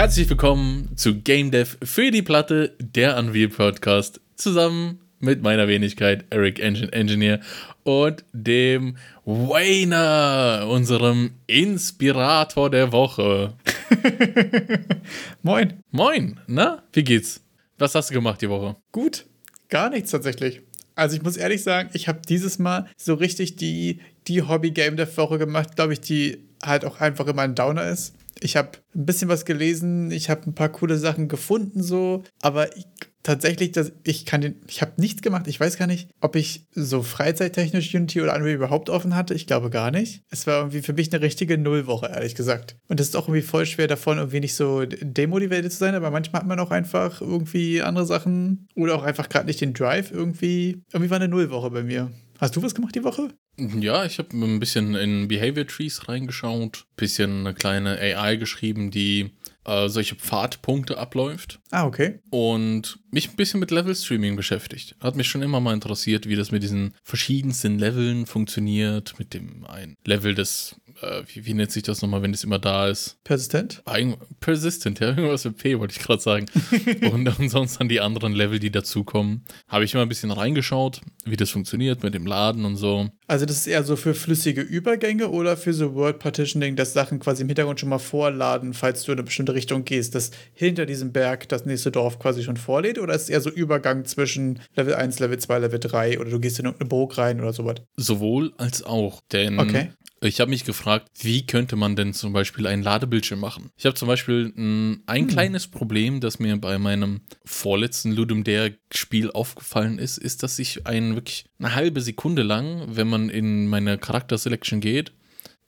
Herzlich willkommen zu Game Dev für die Platte, der Unreal Podcast, zusammen mit meiner Wenigkeit Eric Engine Engineer und dem Wayner, unserem Inspirator der Woche. Moin. Moin, na, wie geht's? Was hast du gemacht die Woche? Gut, gar nichts tatsächlich. Also ich muss ehrlich sagen, ich habe dieses Mal so richtig die, die Hobby-Game der Woche gemacht, glaube ich, die halt auch einfach immer ein Downer ist. Ich habe ein bisschen was gelesen, ich habe ein paar coole Sachen gefunden so, aber ich, tatsächlich, das, ich kann den, ich habe nichts gemacht. Ich weiß gar nicht, ob ich so freizeittechnisch Unity oder Unreal überhaupt offen hatte. Ich glaube gar nicht. Es war irgendwie für mich eine richtige Nullwoche, ehrlich gesagt. Und es ist auch irgendwie voll schwer davon, irgendwie nicht so demotiviert zu sein, aber manchmal hat man auch einfach irgendwie andere Sachen oder auch einfach gerade nicht den Drive irgendwie. Irgendwie war eine Nullwoche bei mir. Hast du was gemacht die Woche? Ja, ich habe ein bisschen in Behavior Trees reingeschaut, bisschen eine kleine AI geschrieben, die äh, solche Pfadpunkte abläuft. Ah, okay. Und mich ein bisschen mit Level Streaming beschäftigt. Hat mich schon immer mal interessiert, wie das mit diesen verschiedensten Leveln funktioniert. Mit dem ein Level des, äh, wie, wie, nennt sich das nochmal, wenn es immer da ist? Persistent? Ein, persistent, ja, irgendwas mit P wollte ich gerade sagen. und, und sonst dann die anderen Level, die dazukommen. Habe ich immer ein bisschen reingeschaut, wie das funktioniert mit dem Laden und so. Also das ist eher so für flüssige Übergänge oder für so Word Partitioning, dass Sachen quasi im Hintergrund schon mal vorladen, falls du in eine bestimmte Richtung gehst, dass hinter diesem Berg das nächste Dorf quasi schon vorlädt? Oder ist es eher so Übergang zwischen Level 1, Level 2, Level 3 oder du gehst in irgendeine Burg rein oder sowas? Sowohl als auch, denn okay. Ich habe mich gefragt, wie könnte man denn zum Beispiel einen Ladebildschirm machen? Ich habe zum Beispiel ein, ein hm. kleines Problem, das mir bei meinem vorletzten Ludum Dare Spiel aufgefallen ist, ist, dass ich einen wirklich eine halbe Sekunde lang, wenn man in meine Charakter Selection geht,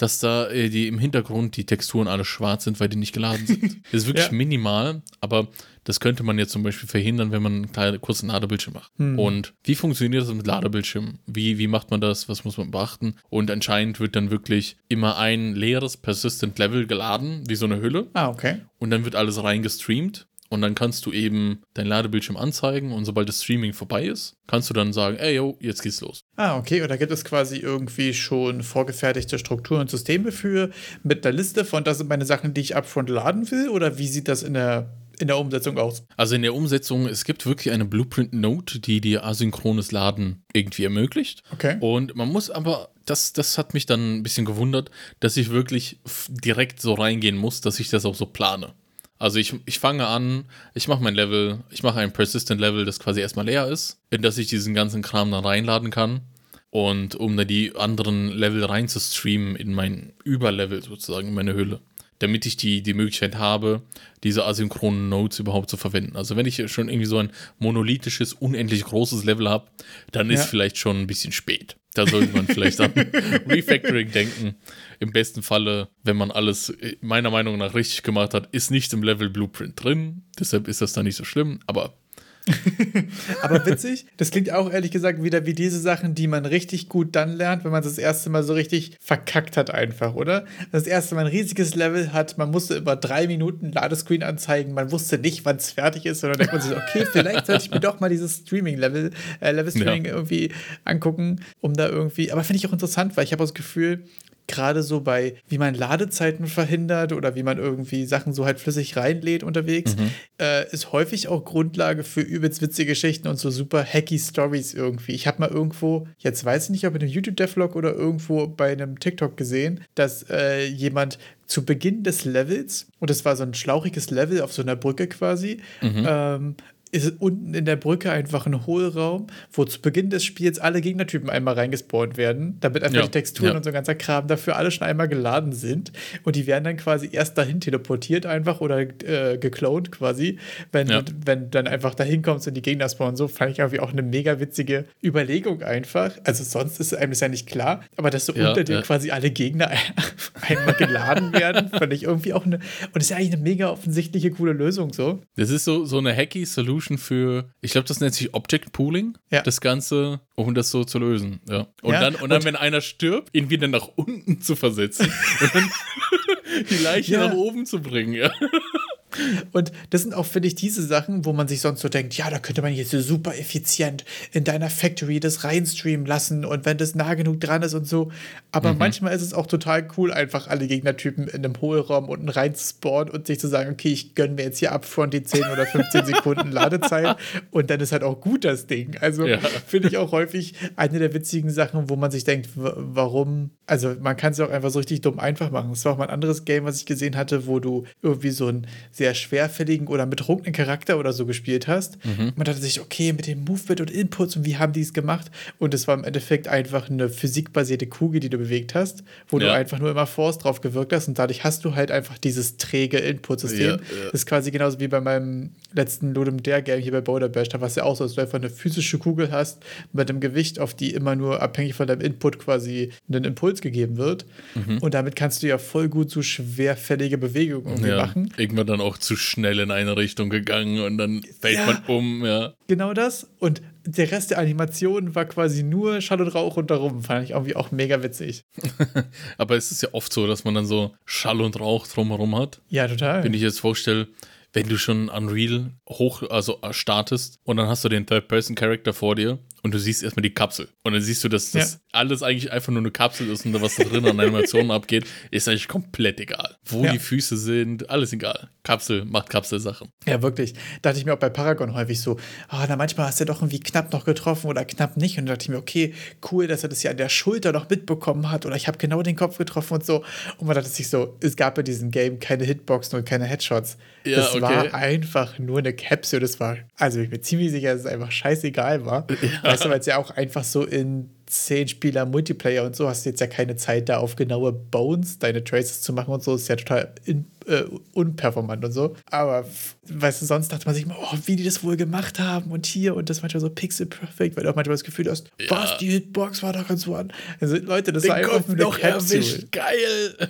dass da äh, die im Hintergrund die Texturen alle schwarz sind, weil die nicht geladen sind. Das ist wirklich ja. minimal, aber das könnte man jetzt zum Beispiel verhindern, wenn man einen kleinen, kurzen Ladebildschirm macht. Hm. Und wie funktioniert das mit Ladebildschirm? Wie, wie macht man das? Was muss man beachten? Und anscheinend wird dann wirklich immer ein leeres Persistent Level geladen, wie so eine Hülle. Ah, okay. Und dann wird alles reingestreamt und dann kannst du eben dein Ladebildschirm anzeigen und sobald das Streaming vorbei ist, kannst du dann sagen, ey, yo, jetzt geht's los. Ah, okay. Und da gibt es quasi irgendwie schon vorgefertigte Strukturen und Systeme für mit einer Liste von, das sind meine Sachen, die ich upfront laden will? Oder wie sieht das in der in der Umsetzung aus? Also in der Umsetzung, es gibt wirklich eine Blueprint-Note, die dir asynchrones Laden irgendwie ermöglicht. Okay. Und man muss aber, das, das hat mich dann ein bisschen gewundert, dass ich wirklich direkt so reingehen muss, dass ich das auch so plane. Also ich, ich fange an, ich mache mein Level, ich mache ein Persistent Level, das quasi erstmal leer ist, in das ich diesen ganzen Kram dann reinladen kann. Und um da die anderen Level rein zu streamen in mein Überlevel sozusagen, in meine Hülle. Damit ich die, die Möglichkeit habe, diese asynchronen Nodes überhaupt zu verwenden. Also wenn ich schon irgendwie so ein monolithisches, unendlich großes Level habe, dann ist ja. vielleicht schon ein bisschen spät. Da sollte man vielleicht an Refactoring denken. Im besten Falle, wenn man alles äh, meiner Meinung nach richtig gemacht hat, ist nicht im Level Blueprint drin. Deshalb ist das dann nicht so schlimm. Aber Aber witzig, das klingt auch ehrlich gesagt wieder wie diese Sachen, die man richtig gut dann lernt, wenn man das erste Mal so richtig verkackt hat, einfach, oder? Das erste Mal ein riesiges Level hat, man musste über drei Minuten Ladescreen anzeigen, man wusste nicht, wann es fertig ist, und dann denkt man sich, okay, vielleicht sollte ich mir doch mal dieses Streaming-Level, äh, Level-Streaming ja. irgendwie angucken, um da irgendwie. Aber finde ich auch interessant, weil ich habe das Gefühl, gerade so bei, wie man Ladezeiten verhindert oder wie man irgendwie Sachen so halt flüssig reinlädt unterwegs, mhm. äh, ist häufig auch Grundlage für übelst witzige Geschichten und so super hacky Stories irgendwie. Ich habe mal irgendwo, jetzt weiß ich nicht, ob in einem YouTube-Devlog oder irgendwo bei einem TikTok gesehen, dass äh, jemand zu Beginn des Levels, und es war so ein schlauchiges Level auf so einer Brücke quasi, mhm. ähm, ist unten in der Brücke einfach ein Hohlraum, wo zu Beginn des Spiels alle Gegnertypen einmal reingespawnt werden, damit einfach ja, die Texturen ja. und so ein ganzer Kram dafür alle schon einmal geladen sind. Und die werden dann quasi erst dahin teleportiert einfach oder äh, geklont quasi, wenn, ja. wenn dann einfach dahin kommst und die Gegner spawnen. So fand ich irgendwie auch eine mega witzige Überlegung einfach. Also sonst ist einem das ja nicht klar, aber dass so unter dem quasi alle Gegner einmal geladen werden, fand ich irgendwie auch eine, und das ist ja eigentlich eine mega offensichtliche, coole Lösung so. Das ist so, so eine hacky Solution für, ich glaube, das nennt sich Object Pooling, ja. das Ganze, um das so zu lösen. Ja. Und, ja, dann, und dann, und wenn einer stirbt, ihn wieder nach unten zu versetzen und dann die Leiche nach oben zu bringen, ja. Und das sind auch, finde ich, diese Sachen, wo man sich sonst so denkt, ja, da könnte man jetzt super effizient in deiner Factory das reinstreamen lassen und wenn das nah genug dran ist und so. Aber mhm. manchmal ist es auch total cool, einfach alle Gegnertypen in einem Hohlraum unten rein zu spawnen und sich zu sagen, okay, ich gönne mir jetzt hier ab von die 10 oder 15 Sekunden Ladezeit und dann ist halt auch gut das Ding. Also ja. finde ich auch häufig eine der witzigen Sachen, wo man sich denkt, warum, also man kann es auch einfach so richtig dumm einfach machen. Das war auch mal ein anderes Game, was ich gesehen hatte, wo du irgendwie so ein sehr schwerfälligen oder betrunkenen Charakter oder so gespielt hast. Mhm. Man dachte sich, okay, mit dem Movement und Inputs und wie haben die es gemacht? Und es war im Endeffekt einfach eine physikbasierte Kugel, die du bewegt hast, wo ja. du einfach nur immer Force drauf gewirkt hast und dadurch hast du halt einfach dieses träge Input-System. Ja, ja. Das ist quasi genauso wie bei meinem letzten Ludum Dare Game hier bei Boulder Bash. Da war es ja auch so, dass du einfach eine physische Kugel hast mit einem Gewicht, auf die immer nur abhängig von deinem Input quasi einen Impuls gegeben wird. Mhm. Und damit kannst du ja voll gut so schwerfällige Bewegungen irgendwie machen. Irgendwann dann auch zu schnell in eine Richtung gegangen und dann fällt ja, man um, ja. Genau das. Und der Rest der Animation war quasi nur Schall und Rauch und darum. Fand ich irgendwie auch mega witzig. Aber es ist ja oft so, dass man dann so Schall und Rauch drumherum hat. Ja, total. Wenn ich jetzt vorstelle, wenn du schon Unreal hoch, also startest und dann hast du den Third-Person-Character vor dir und du siehst erstmal die Kapsel. Und dann siehst du, dass das ja. alles eigentlich einfach nur eine Kapsel ist und was da drin an Animationen abgeht, ist eigentlich komplett egal. Wo ja. die Füße sind, alles egal. Kapsel macht Kapselsachen. Ja, wirklich. Da dachte ich mir auch bei Paragon häufig so, ah, oh, na manchmal hast du doch irgendwie knapp noch getroffen oder knapp nicht. Und da dachte ich mir, okay, cool, dass er das ja an der Schulter noch mitbekommen hat oder ich habe genau den Kopf getroffen und so. Und man dachte sich so, es gab bei diesem Game keine Hitboxen und keine Headshots. Ja, das okay. War einfach nur eine Capsule. Das war, also ich bin ziemlich sicher, dass es einfach scheißegal war. Ja. Weißt du, weil es ja auch einfach so in 10 Spieler Multiplayer und so hast du jetzt ja keine Zeit, da auf genaue Bones deine Traces zu machen und so. Ist ja total in, äh, unperformant und so. Aber weißt du, sonst dachte man sich immer, oh, wie die das wohl gemacht haben und hier und das manchmal so pixel perfect, weil du auch manchmal das Gefühl hast, ja. was, die Hitbox war doch ganz so an. Also Leute, das Den war einfach eine Capsule. Geil!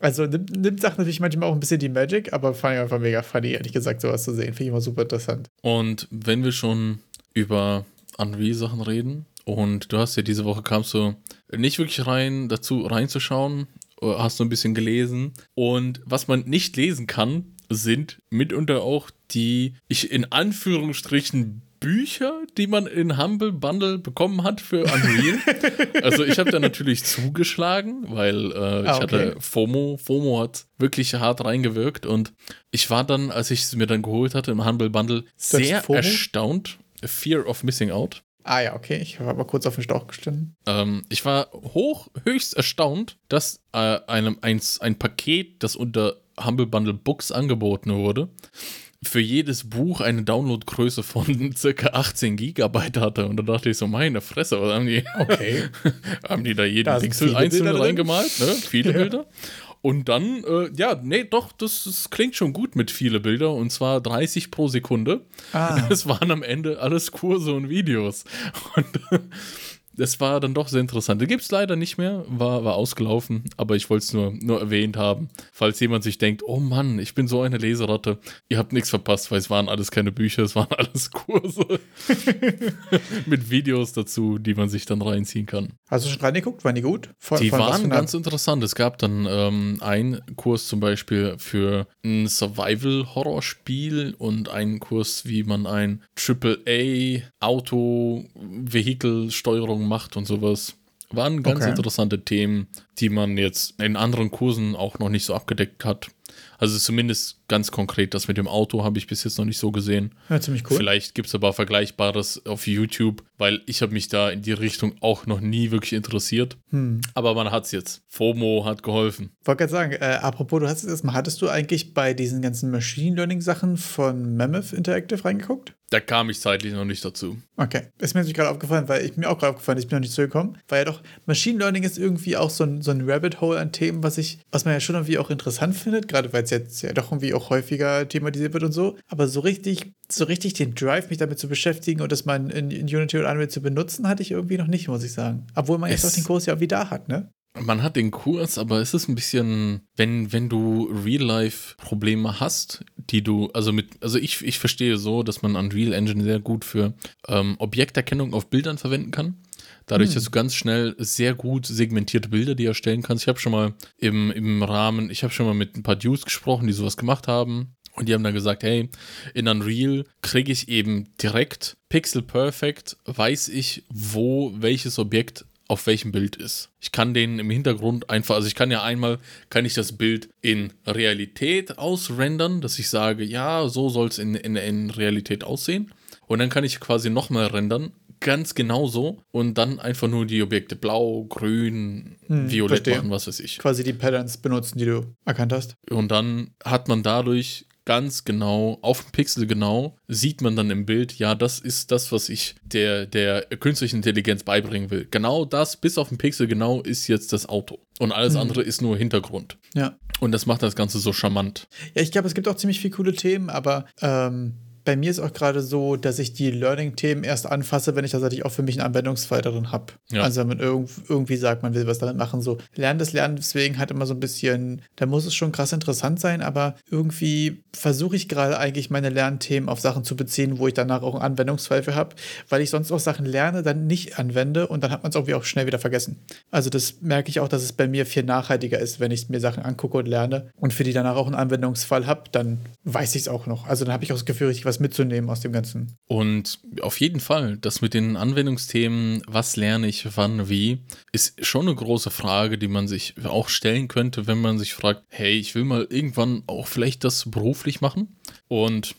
Also nimmt, nimmt Sachen natürlich manchmal auch ein bisschen die Magic, aber fand ich einfach mega funny, ehrlich gesagt, sowas zu sehen. Finde ich immer super interessant. Und wenn wir schon über Unreal-Sachen reden. Und du hast ja diese Woche kamst du nicht wirklich rein, dazu reinzuschauen, hast du ein bisschen gelesen. Und was man nicht lesen kann, sind mitunter auch die, ich in Anführungsstrichen Bücher, die man in Humble Bundle bekommen hat für Unreal. also ich habe da natürlich zugeschlagen, weil äh, ich ah, okay. hatte FOMO. FOMO hat wirklich hart reingewirkt und ich war dann, als ich es mir dann geholt hatte im Humble Bundle, sehr erstaunt. Fear of Missing Out. Ah ja, okay. Ich habe aber kurz auf den Stauch gestimmt. Ähm, ich war hoch, höchst erstaunt, dass äh, einem eins, ein Paket, das unter Humble Bundle Books angeboten wurde, für jedes Buch eine Downloadgröße von circa 18 Gigabyte hatte. Und da dachte ich so, meine Fresse, was haben die? Okay. haben die da jeden Pixel einzeln reingemalt? Ne? Viele ja. Bilder. Und dann, äh, ja, nee, doch, das, das, klingt schon gut mit viele Bilder und zwar 30 pro Sekunde. Ah. Es waren am Ende alles Kurse und Videos. Und das war dann doch sehr interessant. Den gibt es leider nicht mehr, war, war ausgelaufen, aber ich wollte es nur, nur erwähnt haben. Falls jemand sich denkt, oh Mann, ich bin so eine Leseratte, ihr habt nichts verpasst, weil es waren alles keine Bücher, es waren alles Kurse mit Videos dazu, die man sich dann reinziehen kann. Hast du schon reingeguckt? Waren die gut? Von, die von waren ganz interessant. Es gab dann ähm, einen Kurs zum Beispiel für ein Survival-Horror-Spiel und einen Kurs, wie man ein AAA-Auto-Vehikel-Steuerung macht und sowas. Waren ganz okay. interessante Themen, die man jetzt in anderen Kursen auch noch nicht so abgedeckt hat. Also zumindest ganz konkret, das mit dem Auto habe ich bis jetzt noch nicht so gesehen. Ja, ziemlich cool. Vielleicht gibt es aber Vergleichbares auf YouTube, weil ich habe mich da in die Richtung auch noch nie wirklich interessiert. Hm. Aber man hat es jetzt. FOMO hat geholfen. Wollte gerade sagen, äh, apropos, du hast es erstmal, hattest du eigentlich bei diesen ganzen Machine Learning Sachen von Mammoth Interactive reingeguckt? Da kam ich zeitlich noch nicht dazu. Okay. Ist mir natürlich gerade aufgefallen, weil ich mir auch gerade aufgefallen, ich bin noch nicht zugekommen. Weil ja doch, Machine Learning ist irgendwie auch so ein, so ein Rabbit Hole an Themen, was ich, was man ja schon irgendwie auch interessant findet, gerade weil es jetzt ja doch irgendwie auch häufiger thematisiert wird und so. Aber so richtig, so richtig den Drive, mich damit zu beschäftigen und das mal in, in Unity und Unreal zu benutzen, hatte ich irgendwie noch nicht, muss ich sagen. Obwohl man es jetzt auch den Kurs ja auch wieder hat, ne? Man hat den Kurs, aber es ist ein bisschen, wenn, wenn du Real-Life-Probleme hast, die du, also mit, also ich, ich verstehe so, dass man Unreal Engine sehr gut für ähm, Objekterkennung auf Bildern verwenden kann. Dadurch, hm. dass du ganz schnell sehr gut segmentierte Bilder die erstellen kannst. Ich habe schon mal im, im Rahmen, ich habe schon mal mit ein paar Dudes gesprochen, die sowas gemacht haben. Und die haben dann gesagt, hey, in Unreal kriege ich eben direkt Pixel Perfect, weiß ich, wo welches Objekt auf welchem Bild ist. Ich kann den im Hintergrund einfach, also ich kann ja einmal, kann ich das Bild in Realität ausrendern, dass ich sage, ja, so soll es in, in, in Realität aussehen. Und dann kann ich quasi nochmal rendern, ganz genauso und dann einfach nur die Objekte blau, grün, hm, violett verstehe. machen, was weiß ich. Quasi die Patterns benutzen, die du erkannt hast. Und dann hat man dadurch ganz genau, auf dem Pixel genau, sieht man dann im Bild, ja, das ist das, was ich der, der künstlichen Intelligenz beibringen will. Genau das, bis auf den Pixel genau, ist jetzt das Auto. Und alles mhm. andere ist nur Hintergrund. Ja. Und das macht das Ganze so charmant. Ja, ich glaube, es gibt auch ziemlich viele coole Themen, aber ähm, bei mir ist auch gerade so, dass ich die Learning-Themen erst anfasse, wenn ich tatsächlich auch für mich einen Anwendungsfall darin habe. Ja. Also wenn man irg irgendwie sagt, man will was damit machen, so lernen das Lernen deswegen hat immer so ein bisschen, da muss es schon krass interessant sein, aber irgendwie versuche ich gerade eigentlich meine Lernthemen auf Sachen zu beziehen, wo ich danach auch einen Anwendungsfall für habe, weil ich sonst auch Sachen lerne, dann nicht anwende und dann hat man es irgendwie auch schnell wieder vergessen. Also das merke ich auch, dass es bei mir viel nachhaltiger ist, wenn ich mir Sachen angucke und lerne und für die danach auch einen Anwendungsfall habe, dann weiß ich es auch noch. Also dann habe ich auch das Gefühl, ich was mitzunehmen aus dem Ganzen. Und auf jeden Fall, das mit den Anwendungsthemen, was lerne ich, wann, wie, ist schon eine große Frage, die man sich auch stellen könnte, wenn man sich fragt, hey, ich will mal irgendwann auch vielleicht das beruflich machen. Und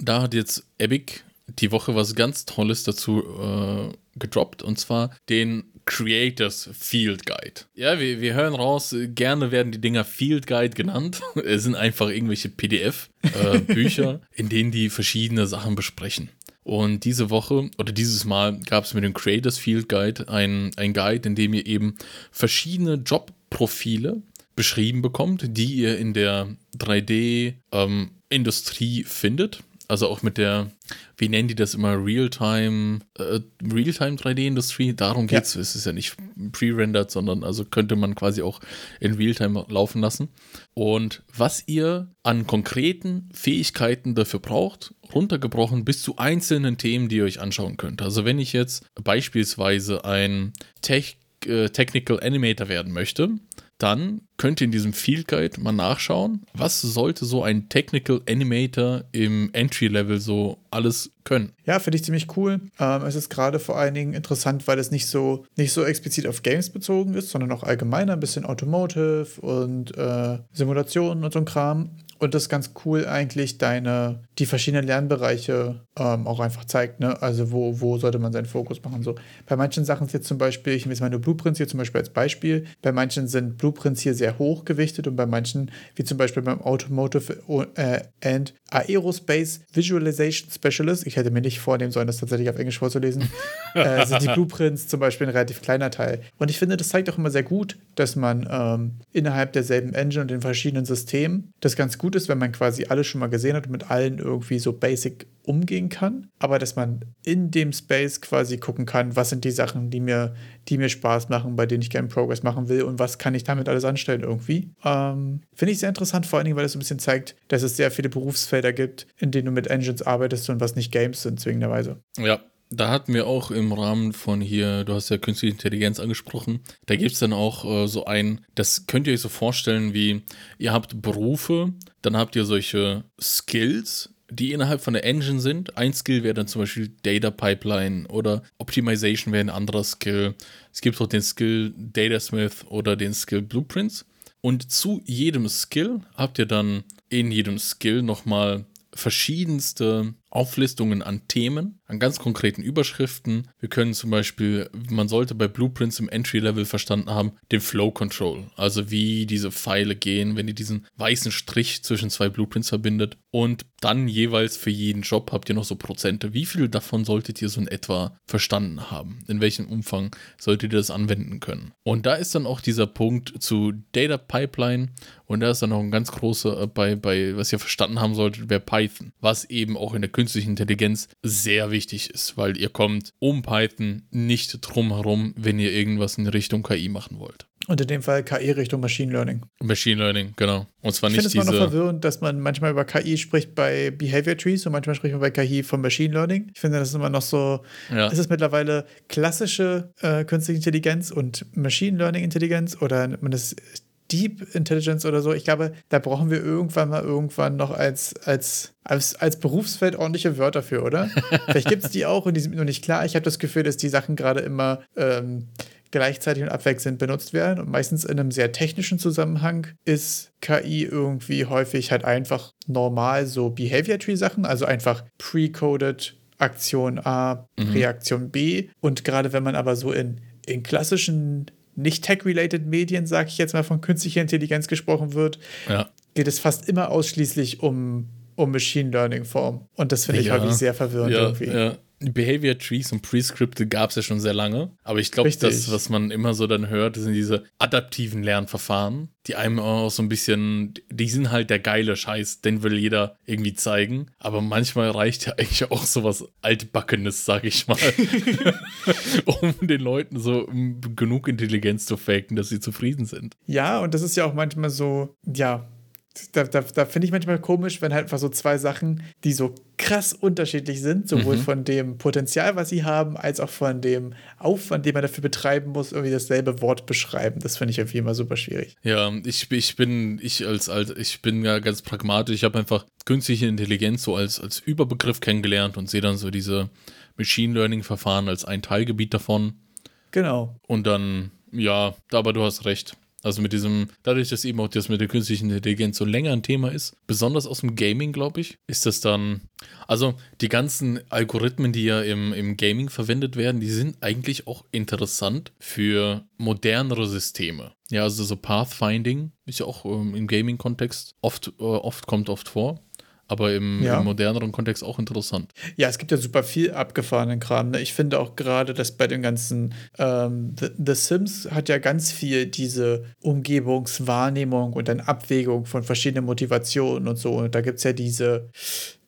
da hat jetzt Epic die Woche was ganz Tolles dazu äh, gedroppt, und zwar den Creators Field Guide. Ja, wir, wir hören raus, gerne werden die Dinger Field Guide genannt. Es sind einfach irgendwelche PDF-Bücher, äh, in denen die verschiedene Sachen besprechen. Und diese Woche oder dieses Mal gab es mit dem Creators Field Guide ein, ein Guide, in dem ihr eben verschiedene Jobprofile beschrieben bekommt, die ihr in der 3D-Industrie ähm, findet also auch mit der, wie nennen die das immer, Realtime, äh, Realtime 3D-Industrie, darum geht es. Ja. Es ist ja nicht pre-rendered, sondern also könnte man quasi auch in Realtime laufen lassen. Und was ihr an konkreten Fähigkeiten dafür braucht, runtergebrochen bis zu einzelnen Themen, die ihr euch anschauen könnt. Also wenn ich jetzt beispielsweise ein Tech, äh, Technical Animator werden möchte, dann könnt ihr in diesem Field Guide mal nachschauen, was sollte so ein Technical Animator im Entry-Level so alles können. Ja, finde ich ziemlich cool. Ähm, es ist gerade vor allen Dingen interessant, weil es nicht so, nicht so explizit auf Games bezogen ist, sondern auch allgemeiner, ein bisschen Automotive und äh, Simulationen und so ein Kram und das ganz cool eigentlich deine, die verschiedenen Lernbereiche ähm, auch einfach zeigt, ne? Also wo, wo sollte man seinen Fokus machen? So, bei manchen Sachen jetzt zum Beispiel, ich nehme jetzt meine Blueprints hier zum Beispiel als Beispiel, bei manchen sind Blueprints hier sehr hoch gewichtet und bei manchen, wie zum Beispiel beim Automotive äh, and Aerospace Visualization Specialist, ich hätte mir nicht vornehmen sollen, das tatsächlich auf Englisch vorzulesen, äh, sind die Blueprints zum Beispiel ein relativ kleiner Teil. Und ich finde, das zeigt auch immer sehr gut, dass man ähm, innerhalb derselben Engine und den verschiedenen Systemen das ganz gut ist, wenn man quasi alles schon mal gesehen hat und mit allen irgendwie so basic umgehen kann, aber dass man in dem Space quasi gucken kann, was sind die Sachen, die mir, die mir Spaß machen, bei denen ich gerne Progress machen will und was kann ich damit alles anstellen irgendwie. Ähm, Finde ich sehr interessant, vor allen Dingen, weil es so ein bisschen zeigt, dass es sehr viele Berufsfelder gibt, in denen du mit Engines arbeitest und was nicht Games sind, zwingenderweise. Ja, da hatten wir auch im Rahmen von hier, du hast ja künstliche Intelligenz angesprochen, da gibt es dann auch äh, so ein, das könnt ihr euch so vorstellen wie, ihr habt Berufe, dann habt ihr solche Skills, die innerhalb von der Engine sind. Ein Skill wäre dann zum Beispiel Data Pipeline oder Optimization wäre ein anderer Skill. Es gibt auch den Skill Datasmith oder den Skill Blueprints. Und zu jedem Skill habt ihr dann in jedem Skill nochmal verschiedenste Auflistungen an Themen, an ganz konkreten Überschriften. Wir können zum Beispiel, man sollte bei Blueprints im Entry-Level verstanden haben, den Flow Control, also wie diese Pfeile gehen, wenn ihr diesen weißen Strich zwischen zwei Blueprints verbindet. Und dann jeweils für jeden Job habt ihr noch so Prozente. Wie viel davon solltet ihr so in etwa verstanden haben? In welchem Umfang solltet ihr das anwenden können? Und da ist dann auch dieser Punkt zu Data Pipeline und da ist dann noch ein ganz großer äh, bei, bei was ihr verstanden haben solltet, wäre Python, was eben auch in der künstliche Intelligenz sehr wichtig ist, weil ihr kommt um Python nicht drum herum, wenn ihr irgendwas in Richtung KI machen wollt. Und in dem Fall KI Richtung Machine Learning. Machine Learning, genau. Und zwar ich nicht diese... Ich finde es immer noch verwirrend, dass man manchmal über KI spricht bei Behavior Trees und manchmal spricht man bei KI von Machine Learning. Ich finde, das ist immer noch so, ja. ist es mittlerweile klassische äh, künstliche Intelligenz und Machine Learning Intelligenz oder man das Deep Intelligence oder so. Ich glaube, da brauchen wir irgendwann mal irgendwann noch als, als, als, als Berufsfeld ordentliche Wörter für, oder? Vielleicht gibt es die auch und die sind mir noch nicht klar. Ich habe das Gefühl, dass die Sachen gerade immer ähm, gleichzeitig und abwechselnd benutzt werden. Und meistens in einem sehr technischen Zusammenhang ist KI irgendwie häufig halt einfach normal so Behavior Tree Sachen, also einfach pre-coded Aktion A, mhm. Reaktion B. Und gerade wenn man aber so in, in klassischen nicht tech-related Medien, sage ich jetzt mal, von künstlicher Intelligenz gesprochen wird, ja. geht es fast immer ausschließlich um, um Machine Learning-Form. Und das finde ich ja. häufig sehr verwirrend ja, irgendwie. Ja. Behavior Trees und Prescripte gab es ja schon sehr lange. Aber ich glaube, das, was man immer so dann hört, sind diese adaptiven Lernverfahren, die einem auch so ein bisschen, die sind halt der geile Scheiß, den will jeder irgendwie zeigen. Aber manchmal reicht ja eigentlich auch sowas altbackenes, sag ich mal, um den Leuten so genug Intelligenz zu faken, dass sie zufrieden sind. Ja, und das ist ja auch manchmal so, ja, da, da, da finde ich manchmal komisch, wenn halt einfach so zwei Sachen, die so krass unterschiedlich sind, sowohl mhm. von dem Potenzial, was sie haben, als auch von dem Aufwand, den man dafür betreiben muss, irgendwie dasselbe Wort beschreiben. Das finde ich irgendwie immer super schwierig. Ja, ich, ich bin, ich als, als ich bin ja ganz pragmatisch. Ich habe einfach künstliche Intelligenz so als, als Überbegriff kennengelernt und sehe dann so diese Machine Learning-Verfahren als ein Teilgebiet davon. Genau. Und dann, ja, aber du hast recht. Also mit diesem, dadurch, dass eben auch das mit der künstlichen Intelligenz so länger ein Thema ist, besonders aus dem Gaming, glaube ich, ist das dann, also die ganzen Algorithmen, die ja im, im Gaming verwendet werden, die sind eigentlich auch interessant für modernere Systeme. Ja, also so Pathfinding ist ja auch ähm, im Gaming-Kontext oft, äh, oft kommt oft vor aber im, ja. im, moderneren Kontext auch interessant. Ja, es gibt ja super viel abgefahrenen Kram. Ne? Ich finde auch gerade, dass bei den ganzen ähm, The, The, Sims hat ja ganz viel diese Umgebungswahrnehmung und dann Abwägung von verschiedenen Motivationen und so. Und da gibt es ja diese,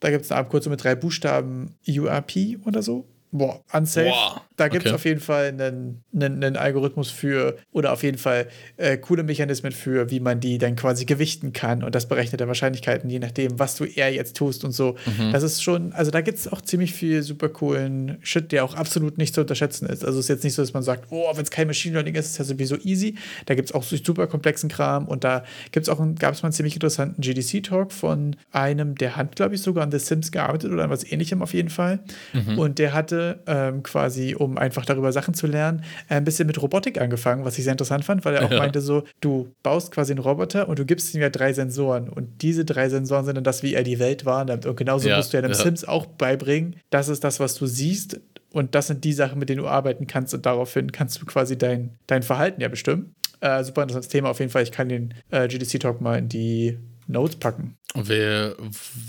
da gibt es eine Abkürzung mit drei Buchstaben URP oder so. Boah, unsafe. Boah. Da gibt es okay. auf jeden Fall einen, einen, einen, Algorithmus für oder auf jeden Fall äh, coole Mechanismen für, wie man die dann quasi gewichten kann und das berechnet der Wahrscheinlichkeiten, je nachdem, was du eher jetzt tust und so. Mhm. Das ist schon, also da gibt es auch ziemlich viel super coolen Shit, der auch absolut nicht zu unterschätzen ist. Also es ist jetzt nicht so, dass man sagt, oh, wenn es kein Machine Learning ist, ist es ja sowieso easy. Da gibt es auch super komplexen Kram und da gibt es auch gab es mal einen ziemlich interessanten GDC-Talk von einem, der hat, glaube ich, sogar an The Sims gearbeitet oder an was ähnlichem auf jeden Fall. Mhm. Und der hatte ähm, quasi, um einfach darüber Sachen zu lernen, äh, ein bisschen mit Robotik angefangen, was ich sehr interessant fand, weil er auch ja. meinte so, du baust quasi einen Roboter und du gibst ihm ja drei Sensoren und diese drei Sensoren sind dann das, wie er die Welt wahrnimmt und genauso ja, musst du ja dem ja. Sims auch beibringen, das ist das, was du siehst und das sind die Sachen, mit denen du arbeiten kannst und daraufhin kannst du quasi dein, dein Verhalten ja bestimmen. Äh, super interessantes Thema auf jeden Fall. Ich kann den äh, GDC Talk mal in die Notes packen. Wer,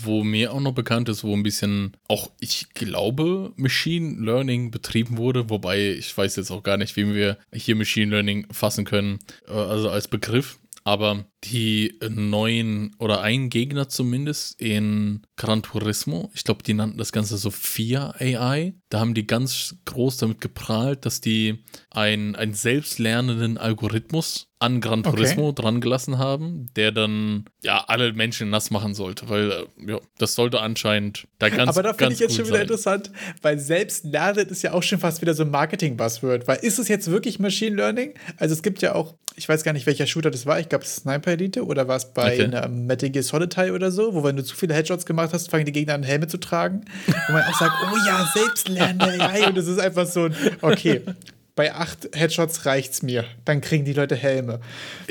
wo mir auch noch bekannt ist, wo ein bisschen auch, ich glaube, Machine Learning betrieben wurde, wobei ich weiß jetzt auch gar nicht, wie wir hier Machine Learning fassen können, äh, also als Begriff. Aber die neuen oder ein Gegner zumindest in Gran Turismo, ich glaube, die nannten das Ganze Sophia AI. Da haben die ganz groß damit geprahlt, dass die einen selbstlernenden Algorithmus an Gran Turismo okay. dran gelassen haben, der dann ja alle Menschen nass machen sollte, weil äh, ja, das sollte anscheinend da ganz Aber da finde ich jetzt schon wieder sein. interessant, weil selbst lernen ist ja auch schon fast wieder so ein Marketing-Buzzword, weil ist es jetzt wirklich Machine Learning? Also es gibt ja auch, ich weiß gar nicht, welcher Shooter das war, ich glaube Sniper Elite oder war es bei okay. einem Metal Gear Solid oder so, wo wenn du zu viele Headshots gemacht hast, fangen die Gegner an Helme zu tragen, wo man auch sagt, oh ja, Selbstlernende, und das ist einfach so ein, okay, bei acht Headshots reicht's mir. Dann kriegen die Leute Helme.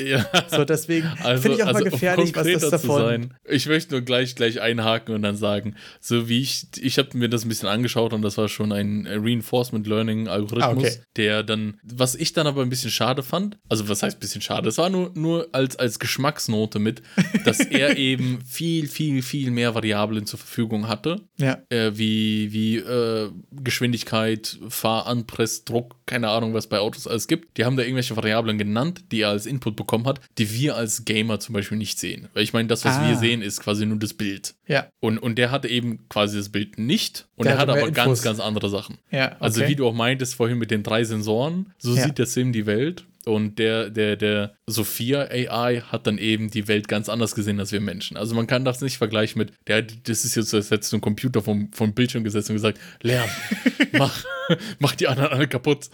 Ja. So, deswegen also, finde ich auch also, mal gefährlich, was das davon. Sein, ich möchte nur gleich, gleich einhaken und dann sagen, so wie ich, ich habe mir das ein bisschen angeschaut und das war schon ein Reinforcement Learning Algorithmus, ah, okay. der dann, was ich dann aber ein bisschen schade fand, also was heißt ein bisschen schade, es war nur, nur als, als Geschmacksnote mit, dass er eben viel, viel, viel mehr Variablen zur Verfügung hatte. Ja. Äh, wie wie äh, Geschwindigkeit, Fahranpress, Druck, keine Ahnung, was bei Autos alles gibt. Die haben da irgendwelche Variablen genannt, die er als Input bekommen hat, die wir als Gamer zum Beispiel nicht sehen. Weil ich meine, das, was ah. wir sehen, ist quasi nur das Bild. Ja. Und, und der hatte eben quasi das Bild nicht und der er hat aber Infos. ganz, ganz andere Sachen. Ja, okay. Also wie du auch meintest vorhin mit den drei Sensoren, so ja. sieht der Sim die Welt und der, der, der Sophia AI hat dann eben die Welt ganz anders gesehen als wir Menschen. Also man kann das nicht vergleichen mit, der, das ist jetzt, als hättest du einen Computer vom, vom Bildschirm gesetzt und gesagt, lern, mach, mach die anderen alle kaputt.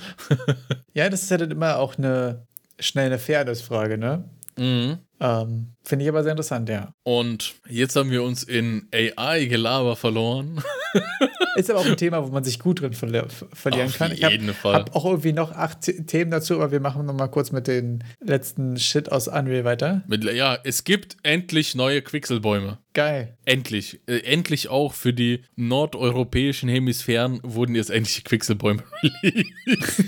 ja, das ist ja dann immer auch eine schnell eine Fairness-Frage, ne? Mhm. Ähm, Finde ich aber sehr interessant, ja. Und jetzt haben wir uns in AI-Gelaber verloren. Ist aber auch ein Thema, wo man sich gut drin verli verlieren Auf kann. jeden ich habe Fall. hab auch irgendwie noch acht Themen dazu, aber wir machen noch mal kurz mit den letzten Shit aus Unreal weiter. Mit, ja, es gibt endlich neue Quixelbäume. Geil. Endlich. Äh, endlich auch für die nordeuropäischen Hemisphären wurden jetzt endlich Quixelbäume released.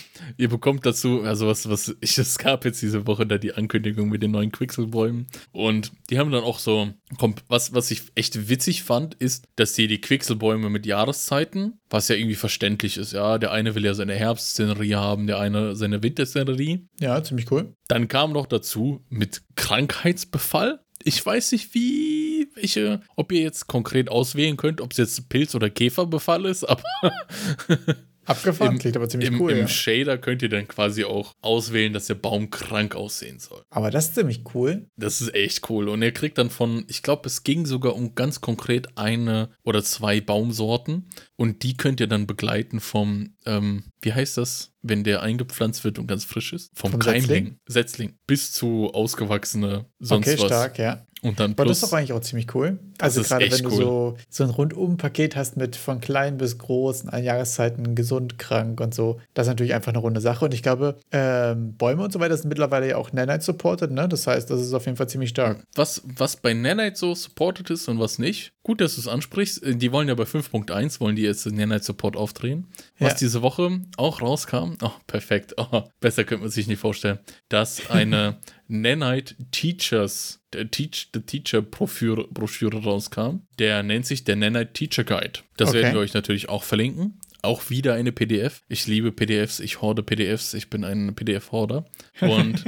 Ihr bekommt dazu, also was, was, ich, es gab jetzt diese Woche da die Ankündigung mit den neuen Quixelbäumen und die haben dann auch so, kommt, was, was ich echt witzig fand, ist, dass die die Quixelbäume mit Jahreszeiten, was ja irgendwie verständlich ist, ja, der eine will ja seine Herbstszenerie haben, der eine seine Winterszenerie. Ja, ziemlich cool. Dann kam noch dazu mit Krankheitsbefall. Ich weiß nicht, wie, welche, ob ihr jetzt konkret auswählen könnt, ob es jetzt Pilz- oder Käferbefall ist, aber Abgefahren, Im- klingt aber ziemlich im, cool. im ja. Shader könnt ihr dann quasi auch auswählen, dass der Baum krank aussehen soll. Aber das ist ziemlich cool. Das ist echt cool. Und ihr kriegt dann von, ich glaube, es ging sogar um ganz konkret eine oder zwei Baumsorten. Und die könnt ihr dann begleiten vom, ähm, wie heißt das, wenn der eingepflanzt wird und ganz frisch ist? Vom, Vom Keimling. Setzling? Setzling. Bis zu ausgewachsene sonst okay, was. stark, ja. Und dann Aber das ist doch eigentlich auch ziemlich cool. Also gerade wenn du cool. so, so ein Rundum-Paket hast mit von klein bis groß, an Jahreszeiten gesund, krank und so, das ist natürlich einfach eine runde Sache. Und ich glaube, ähm, Bäume und so weiter sind mittlerweile ja auch Nanite supported, ne? Das heißt, das ist auf jeden Fall ziemlich stark. was, was bei Nanite so supported ist und was nicht. Gut, dass du es ansprichst. Äh, Die wollen ja bei 5.1, wollen die jetzt den Nanite Support aufdrehen. Was Ja. diese Woche auch rauskam, oh, perfekt, oh, besser könnte man sich nicht vorstellen, dass eine Nanite Teachers, der Teach, the Teacher Broschüre, rauskam. Der nennt sich der Nanite Teacher Guide. Das Okay. werden wir euch natürlich auch verlinken. Auch wieder eine PDF. Ich liebe PDFs, ich horde PDFs, ich bin ein PDF-Horder. Und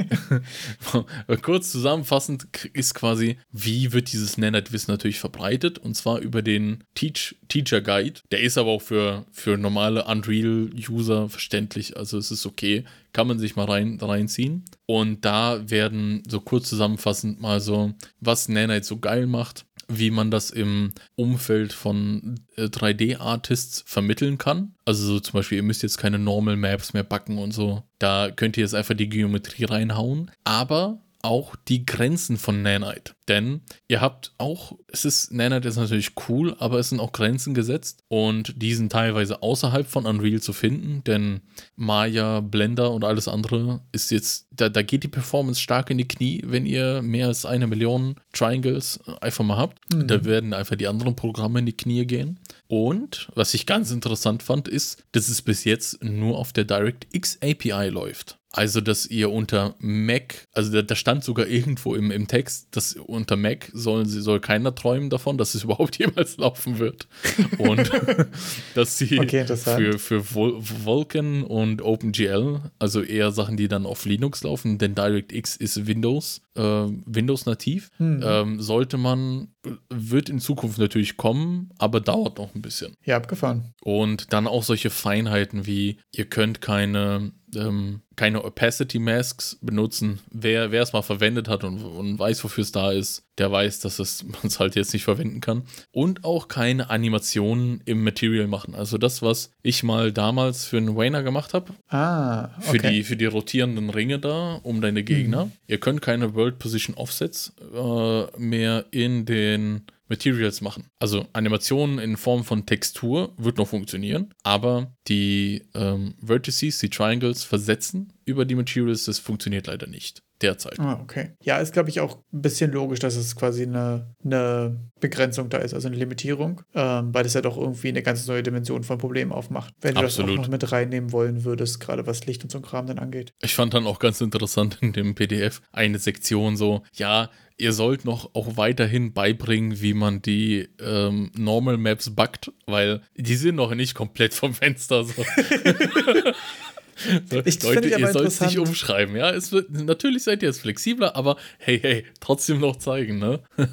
kurz zusammenfassend ist quasi, wie wird dieses Nanite-Wissen natürlich verbreitet? Und zwar über den Teach, Teacher Guide. Der ist aber auch für, für normale Unreal-User verständlich. Also es ist okay, kann man sich mal rein, reinziehen. Und da werden so kurz zusammenfassend mal so, was Nanite so geil macht, wie man das im Umfeld von äh, 3D-Artists vermitteln kann. Also so zum Beispiel, ihr müsst jetzt keine Normal Maps mehr backen und so. Da könnt ihr jetzt einfach die Geometrie reinhauen. Aber auch die Grenzen von Nanite. Denn ihr habt auch, es ist, Nanite ist natürlich cool, aber es sind auch Grenzen gesetzt und die sind teilweise außerhalb von Unreal zu finden, denn Maya, Blender und alles andere ist jetzt, da, da geht die Performance stark in die Knie, wenn ihr mehr als eine Million Triangles einfach mal habt. Da werden einfach die anderen Programme in die Knie gehen. Und was ich ganz interessant fand, ist, dass es bis jetzt nur auf der DirectX API läuft. Also, dass ihr unter Mac, also da, da stand sogar irgendwo im, im Text, dass unter Mac soll, soll keiner träumen davon, dass es überhaupt jemals laufen wird. Und dass sie Okay, für, für Vul Vulkan und OpenGL, also eher Sachen, die dann auf Linux laufen, denn DirectX ist Windows, Windows nativ, ähm, sollte man, wird in Zukunft natürlich kommen, aber dauert noch ein bisschen. Ja, abgefahren. Und dann auch solche Feinheiten wie, ihr könnt keine, ähm, keine Opacity Masks benutzen. Wer, wer es mal verwendet hat und, und weiß, wofür es da ist, der weiß, dass es man es halt jetzt nicht verwenden kann. Und auch keine Animationen im Material machen. Also das, was ich mal damals für einen Wayner gemacht habe, Ah, für, okay. die, für die rotierenden Ringe da um deine Gegner. Ihr könnt keine World Position Offsets äh, mehr in den Materials machen. Also Animationen in Form von Textur wird noch funktionieren, aber die ähm, Vertices, die Triangles versetzen über die Materials, das funktioniert leider nicht derzeit. Ah, okay. Ja, ist, glaube ich, auch ein bisschen logisch, dass es quasi eine, eine Begrenzung da ist, also eine Limitierung, ähm, weil das ja doch irgendwie eine ganz neue Dimension von Problemen aufmacht. Wenn du Absolut. das auch noch mit reinnehmen wollen würdest, gerade was Licht und so ein Kram dann angeht. Ich fand dann auch ganz interessant in dem PDF eine Sektion so, ja, ihr sollt noch auch weiterhin beibringen, wie man die ähm, Normal Maps buggt, weil die sind noch nicht komplett vom Fenster. So. so, Ich Leute, ihr sollt es nicht umschreiben, ja. Es wird, natürlich seid ihr jetzt flexibler, aber hey, hey, trotzdem noch zeigen, ne?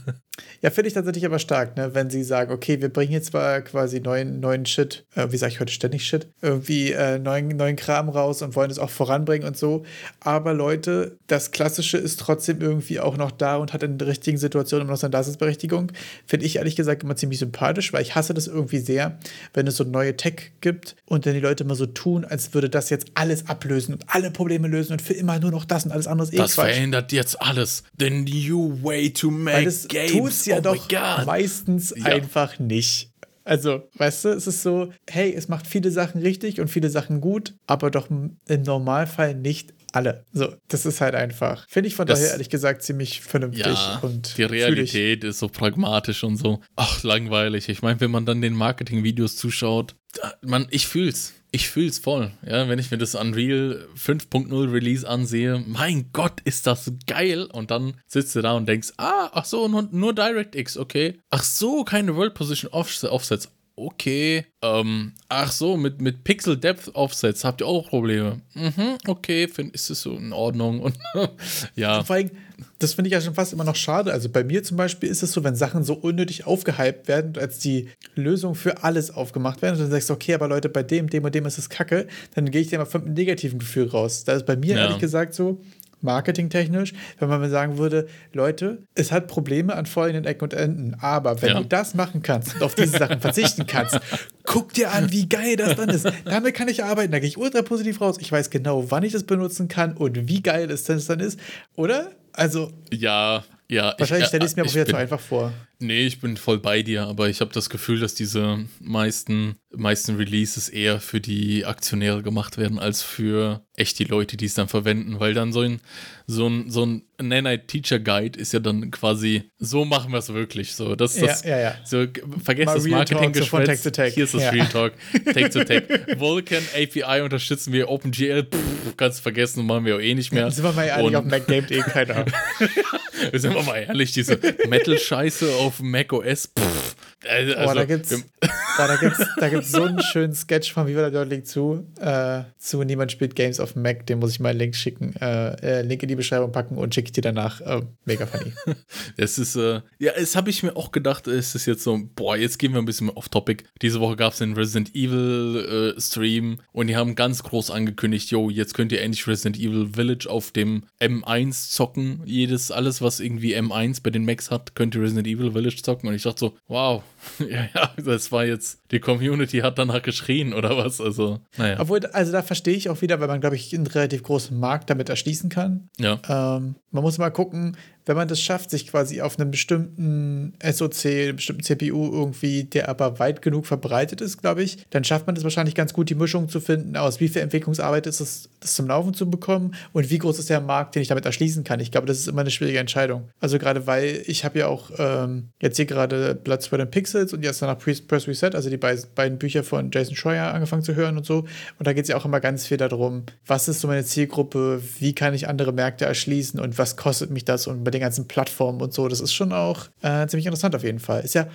Ja, finde ich tatsächlich aber stark, ne? wenn sie sagen, okay, wir bringen jetzt zwar quasi neuen, neuen Shit, äh, wie sage ich heute ständig Shit, irgendwie äh, neuen, neuen Kram raus und wollen es auch voranbringen und so. Aber Leute, das Klassische ist trotzdem irgendwie auch noch da und hat in der richtigen Situation immer noch seine Daseinsberechtigung. Finde ich ehrlich gesagt immer ziemlich sympathisch, weil ich hasse das irgendwie sehr, wenn es so neue Tech gibt und dann die Leute immer so tun, als würde das jetzt alles ablösen und alle Probleme lösen und für immer nur noch das und alles andere ist eh Das Quatsch. verändert jetzt alles. The new way to make games. Tut's ja oh doch meistens ja. einfach nicht. Also, weißt du, es ist so, hey, es macht viele Sachen richtig und viele Sachen gut, aber doch im Normalfall nicht alle. So, das ist halt einfach. Finde ich von das, daher ehrlich gesagt ziemlich vernünftig ja, und die Realität ist so pragmatisch und so. Ach, langweilig. Ich meine, wenn man dann den Marketing-Videos zuschaut, man, ich fühl's ich fühle es voll. Ja, wenn ich mir das Unreal 5.0 Release ansehe, mein Gott, ist das geil. Und dann sitzt du da und denkst, ah, ach so, nur, nur DirectX, okay. Ach so, keine World Position Offsets. Okay. Ähm, ach so, mit, mit Pixel Depth Offsets habt ihr auch Probleme. Mhm, okay, find, ist es so in Ordnung. Und ja. Vor allem, das finde ich ja schon fast immer noch schade. Also bei mir zum Beispiel ist es so, wenn Sachen so unnötig aufgehypt werden, als die Lösung für alles aufgemacht werden, und dann sagst du, okay, aber Leute, bei dem, dem und dem ist es kacke, dann gehe ich dir immer mit einem negativen Gefühl raus. Da ist bei mir ja. ehrlich gesagt so, marketingtechnisch, wenn man mir sagen würde, Leute, es hat Probleme an folgenden Ecken und Enden, aber wenn ja. du das machen kannst und auf diese Sachen verzichten kannst, guck dir an, wie geil das dann ist. Damit kann ich arbeiten, da gehe ich ultra positiv raus. Ich weiß genau, wann ich das benutzen kann und wie geil es dann ist, oder? Also. Ja, ja. Wahrscheinlich stelle ich es mir aber wieder zu einfach vor. Nee, ich bin voll bei dir, aber ich habe das Gefühl, dass diese meisten, meisten Releases eher für die Aktionäre gemacht werden, als für echt die Leute, die es dann verwenden, weil dann so ein, so ein, so ein Nanite Teacher Guide ist ja dann quasi, so machen wir es wirklich. So, das, das, ja, ja, ja. So, vergesst das marketing geschwätz so Hier ist das ja. Real Talk. Take to Take. Vulkan API unterstützen wir, OpenGL, pff, kannst du vergessen, machen wir auch eh nicht mehr. Sind wir mal ehrlich, auf Mac Game eh keiner. sind wir mal ehrlich, diese Metal-Scheiße auf auf Mac OS. Pff, also, oh, da gibt's, boah, da gibt's, da gibt's so einen schönen Sketch von Viva la Deutlich zu, äh, zu Niemand spielt Games auf Mac, den muss ich mal einen Link schicken, äh, äh, Link in die Beschreibung packen und schicke ich dir danach. Äh, mega funny. das ist, äh, ja, es habe ich mir auch gedacht, es ist jetzt so, boah, jetzt gehen wir ein bisschen off Topic. Diese Woche gab es den Resident Evil äh, Stream und die haben ganz groß angekündigt, yo, jetzt könnt ihr endlich Resident Evil Village auf dem M1 zocken. Jedes, alles, was irgendwie M1 bei den Macs hat, könnt ihr Resident Evil Village zocken. Und ich dachte so, wow, ja, ja, das war jetzt, it's die Community hat danach geschrien oder was, also, naja. Obwohl, also da verstehe ich auch wieder, weil man, glaube ich, einen relativ großen Markt damit erschließen kann. Ja. Ähm, man muss mal gucken, wenn man das schafft, sich quasi auf einem bestimmten SOC, einem bestimmten CPU irgendwie, der aber weit genug verbreitet ist, glaube ich, dann schafft man das wahrscheinlich ganz gut, die Mischung zu finden, aus wie viel Entwicklungsarbeit ist es, das zum Laufen zu bekommen und wie groß ist der Markt, den ich damit erschließen kann. Ich glaube, das ist immer eine schwierige Entscheidung. Also gerade weil ich habe ja auch ähm, jetzt hier gerade Blood, Sweat and Pixels und jetzt danach Press Reset, also die beiden Bücher von Jason Scheuer angefangen zu hören und so. Und da geht es ja auch immer ganz viel darum, was ist so meine Zielgruppe, wie kann ich andere Märkte erschließen und was kostet mich das und bei den ganzen Plattformen und so. Das ist schon auch äh, ziemlich interessant auf jeden Fall. Ist ja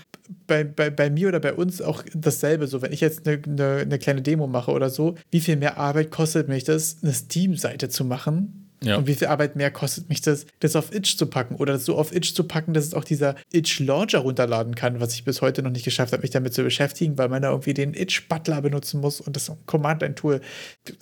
bei, bei, bei mir oder bei uns auch dasselbe so. Wenn ich jetzt eine, eine, eine kleine Demo mache oder so, wie viel mehr Arbeit kostet mich das, eine Steam-Seite zu machen? Ja. Und wie viel Arbeit mehr kostet mich das, das auf Itch zu packen oder das so auf Itch zu packen, dass es auch dieser Itch-Launcher runterladen kann, was ich bis heute noch nicht geschafft habe, mich damit zu beschäftigen, weil man da irgendwie den Itch-Butler benutzen muss und das Command-Line-Tool.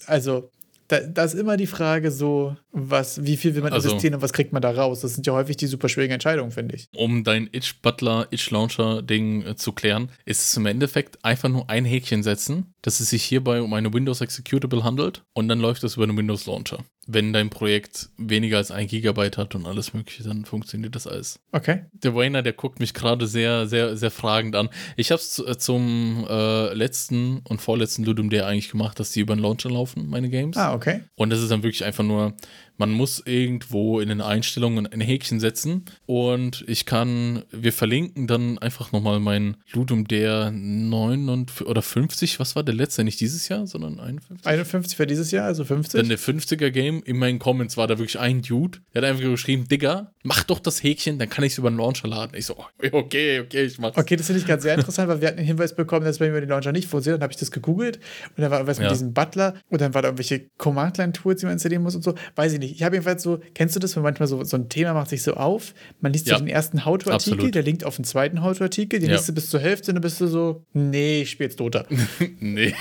Also, da, da, ist immer die Frage so, was, wie viel will man also, investieren und was kriegt man da raus? Das sind ja häufig die super schwierigen Entscheidungen, finde ich. Um dein Itch Butler, Itch Launcher Ding äh, zu klären, ist es im Endeffekt einfach nur ein Häkchen setzen, dass es sich hierbei um eine Windows Executable handelt und dann läuft das über einen Windows Launcher wenn dein Projekt weniger als ein Gigabyte hat und alles Mögliche, dann funktioniert das alles. Okay. Der Wayner, der guckt mich gerade sehr, sehr, sehr fragend an. Ich habe es äh, zum äh, letzten und vorletzten Ludum der eigentlich gemacht, dass die über den Launcher laufen, meine Games. Ah, okay. Und das ist dann wirklich einfach nur man muss irgendwo in den Einstellungen ein Häkchen setzen und ich kann, wir verlinken dann einfach nochmal mein Ludum der 9 oder 50, was war der letzte? Nicht dieses Jahr, sondern 51? 51 für dieses Jahr, also 50? Dann der 50er Game, in meinen Comments war da wirklich ein Dude, der hat einfach geschrieben, Digga, mach doch das Häkchen, dann kann ich es über den Launcher laden. Ich so, okay, okay, ich mach's. Okay, das finde ich gerade sehr interessant, weil wir hatten den Hinweis bekommen, dass bei mir den Launcher nicht funktioniert. Dann habe ich das gegoogelt und dann war irgendwas ja. mit diesem Butler und dann war da irgendwelche Command-Line-Tools, die man installieren muss und so. Weiß ich nicht nicht. Ich habe jedenfalls so, kennst du das, wenn manchmal so, so ein Thema macht sich so auf, man liest Ja. so den ersten How-To-Artikel, der linkt auf den zweiten How-To-Artikel, den Ja. liest du bis zur Hälfte und dann bist du so, nee, ich spiele jetzt Dota. Nee.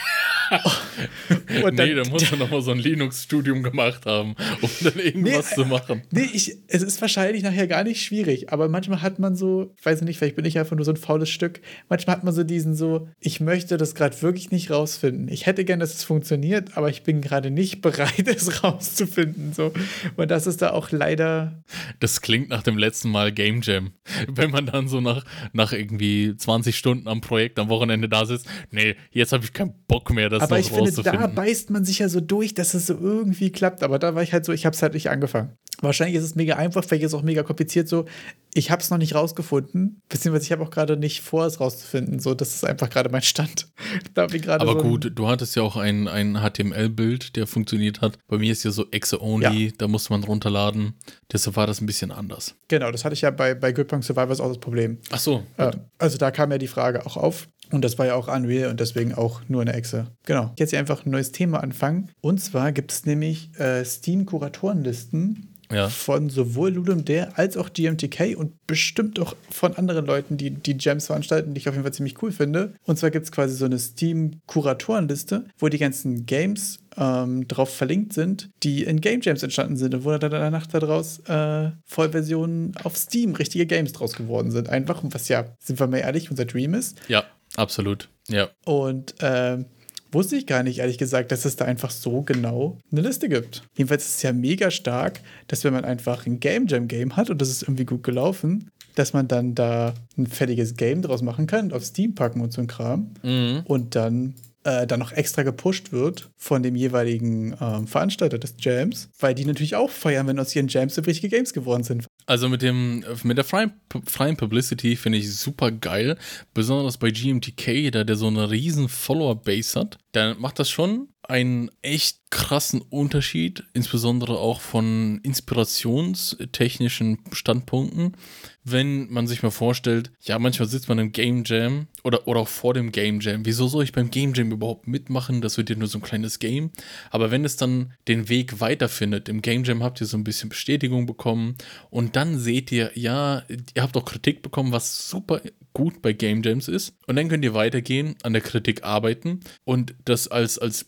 Und dann, nee, da musst du nochmal so ein Linux-Studium gemacht haben, um dann irgendwas Nee, zu machen. Nee, ich, es ist wahrscheinlich nachher gar nicht schwierig, aber manchmal hat man so, ich weiß nicht, vielleicht bin ich einfach nur so ein faules Stück, manchmal hat man so diesen so, ich möchte das gerade wirklich nicht rausfinden. Ich hätte gern, dass es funktioniert, aber ich bin gerade nicht bereit, es rauszufinden. So. Und das ist da auch leider, Das klingt nach dem letzten Mal Game Jam. Wenn man dann so nach, nach irgendwie 20 Stunden am Projekt am Wochenende da sitzt, nee, jetzt habe ich keinen Bock mehr, das aber noch ich finde, da beißt man sich ja so durch, dass es so irgendwie klappt. Aber da war ich halt so, ich habe es halt nicht angefangen. Wahrscheinlich ist es mega einfach, vielleicht ist es auch mega kompliziert so. Ich habe es noch nicht rausgefunden, beziehungsweise ich habe auch gerade nicht vor, es rauszufinden. So, das ist einfach gerade mein Stand. Da ich gerade Aber so gut, du hattest ja auch ein, ein HTML-Bild, der funktioniert hat. Bei mir ist ja so Exe-Only, da musste man runterladen. Deshalb war das ein bisschen anders. Genau, das hatte ich ja bei, bei Good Punk Survivors auch das Problem. Ach so. Äh, also da kam ja die Frage auch auf. Und das war ja auch Unreal und deswegen auch nur eine Exe. Genau. Jetzt hier einfach ein neues Thema anfangen. Und zwar gibt es nämlich äh, Steam-Kuratorenlisten Ja. von sowohl Ludum Dare als auch GMTK und bestimmt auch von anderen Leuten, die die Jams veranstalten, die ich auf jeden Fall ziemlich cool finde. Und zwar gibt es quasi so eine Steam-Kuratorenliste, wo die ganzen Games ähm, drauf verlinkt sind, die in Game Jams entstanden sind und wo dann danach daraus äh, Vollversionen auf Steam richtige Games draus geworden sind. Einfach, was ja, sind wir mal ehrlich, unser Dream ist. Ja, absolut. Ja. Und ähm, wusste ich gar nicht, ehrlich gesagt, dass es da einfach so genau eine Liste gibt. Jedenfalls ist es ja mega stark, dass wenn man einfach ein Game Jam Game hat und das ist irgendwie gut gelaufen, dass man dann da ein fertiges Game draus machen kann und auf Steam packen und so ein Kram. Mhm. Und dann äh, dann noch extra gepusht wird von dem jeweiligen ähm, Veranstalter des Jams, weil die natürlich auch feiern, wenn aus ihren Jams so richtige Games geworden sind. Also mit dem mit der freien, freien Publicity finde ich super geil, besonders bei GMTK, da der so eine riesen Follower-Base hat. Da macht das schon einen echt krassen Unterschied, insbesondere auch von inspirationstechnischen Standpunkten. Wenn man sich mal vorstellt, ja, manchmal sitzt man im Game Jam oder, oder auch vor dem Game Jam. Wieso soll ich beim Game Jam überhaupt mitmachen? Das wird ja nur so ein kleines Game. Aber wenn es dann den Weg weiterfindet, im Game Jam habt ihr so ein bisschen Bestätigung bekommen und dann seht ihr, ja, ihr habt auch Kritik bekommen, was super gut bei Game Jams ist. Und dann könnt ihr weitergehen, an der Kritik arbeiten und das als, als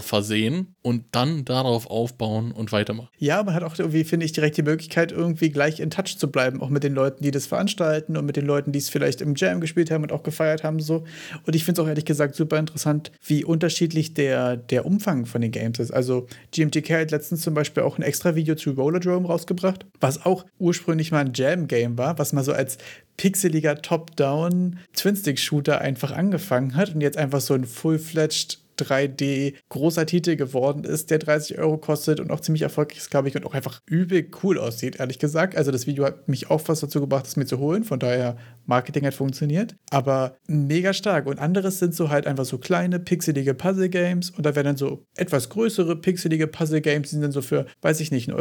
Pre-Pre-Pre-Alpha sehen und dann darauf aufbauen und weitermachen. Ja, man hat auch irgendwie, finde ich, direkt die Möglichkeit, irgendwie gleich in Touch zu bleiben, auch mit den Leuten, die das veranstalten und mit den Leuten, die es vielleicht im Jam gespielt haben und auch gefeiert haben. So. Und ich finde es auch ehrlich gesagt super interessant, wie unterschiedlich der, der Umfang von den Games ist. Also GMTK hat letztens zum Beispiel auch ein extra Video zu Rollerdrome rausgebracht, was auch ursprünglich mal ein Jam-Game war, was mal so als pixeliger Top-Down Twin-Stick-Shooter einfach angefangen hat und jetzt einfach so ein full-fledged 3D großer Titel geworden ist, der 30 Euro kostet und auch ziemlich erfolgreich ist, glaube ich, und auch einfach übel cool aussieht, ehrlich gesagt. Also das Video hat mich auch fast dazu gebracht, es mir zu holen. Von daher, Marketing hat funktioniert. Aber mega stark. Und anderes sind so halt einfach so kleine, pixelige Puzzle-Games. Und da werden dann so etwas größere, pixelige Puzzle-Games, die sind dann so für, weiß ich nicht, 1,50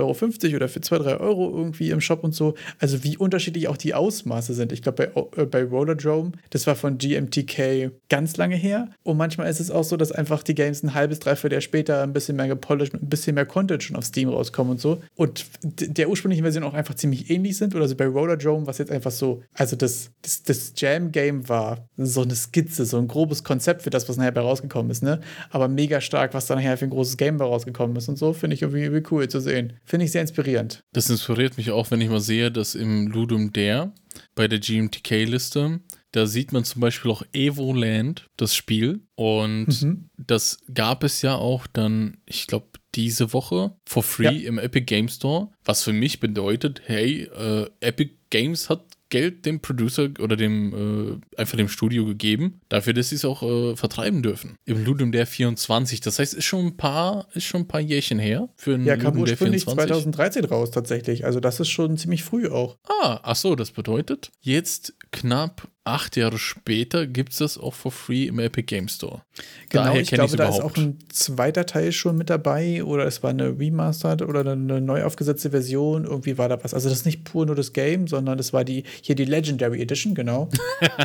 Euro oder für 2, 3 Euro irgendwie im Shop und so. Also wie unterschiedlich auch die Ausmaße sind. Ich glaube, bei, äh, bei Rollerdrome, das war von GMTK ganz lange her. Und manchmal ist es auch so, dass einfach die Games ein halbes, dreiviertel Jahr später ein bisschen mehr gepolished, ein bisschen mehr Content schon auf Steam rauskommen und so. Und der ursprünglichen Version auch einfach ziemlich ähnlich sind. Oder so bei Rollerdrome, was jetzt einfach so, also das, das, das Jam-Game war so eine Skizze, so ein grobes Konzept für das, was nachher bei rausgekommen ist, ne? Aber mega stark, was da nachher für ein großes Game bei rausgekommen ist und so, finde ich irgendwie, irgendwie cool zu sehen. Finde ich sehr inspirierend. Das inspiriert mich auch, wenn ich mal sehe, dass im Ludum Dare bei der GMTK-Liste, da sieht man zum Beispiel auch Evoland, das Spiel. Und Mhm. das gab es ja auch dann, ich glaube, diese Woche for free Ja. im Epic Game Store. Was für mich bedeutet, hey, äh, Epic Games hat Geld dem Producer oder dem äh, einfach dem Studio gegeben, dafür, dass sie es auch äh, vertreiben dürfen. Im Ludum Dare 24. Das heißt, ist schon ein paar, ist schon ein paar Jährchen her für ein Ja, kam Ludum Dare ursprünglich 2013 raus tatsächlich. Also das ist schon ziemlich früh auch. Ah, ach so, das bedeutet jetzt knapp acht Jahre später gibt es das auch for free im Epic Game Store. Genau, Daher ich glaube, da ist auch ein zweiter Teil schon mit dabei oder es war eine Remastered oder eine neu aufgesetzte Version. Irgendwie war da was. Also das ist nicht pur nur das Game, sondern das war die hier die Legendary Edition, genau.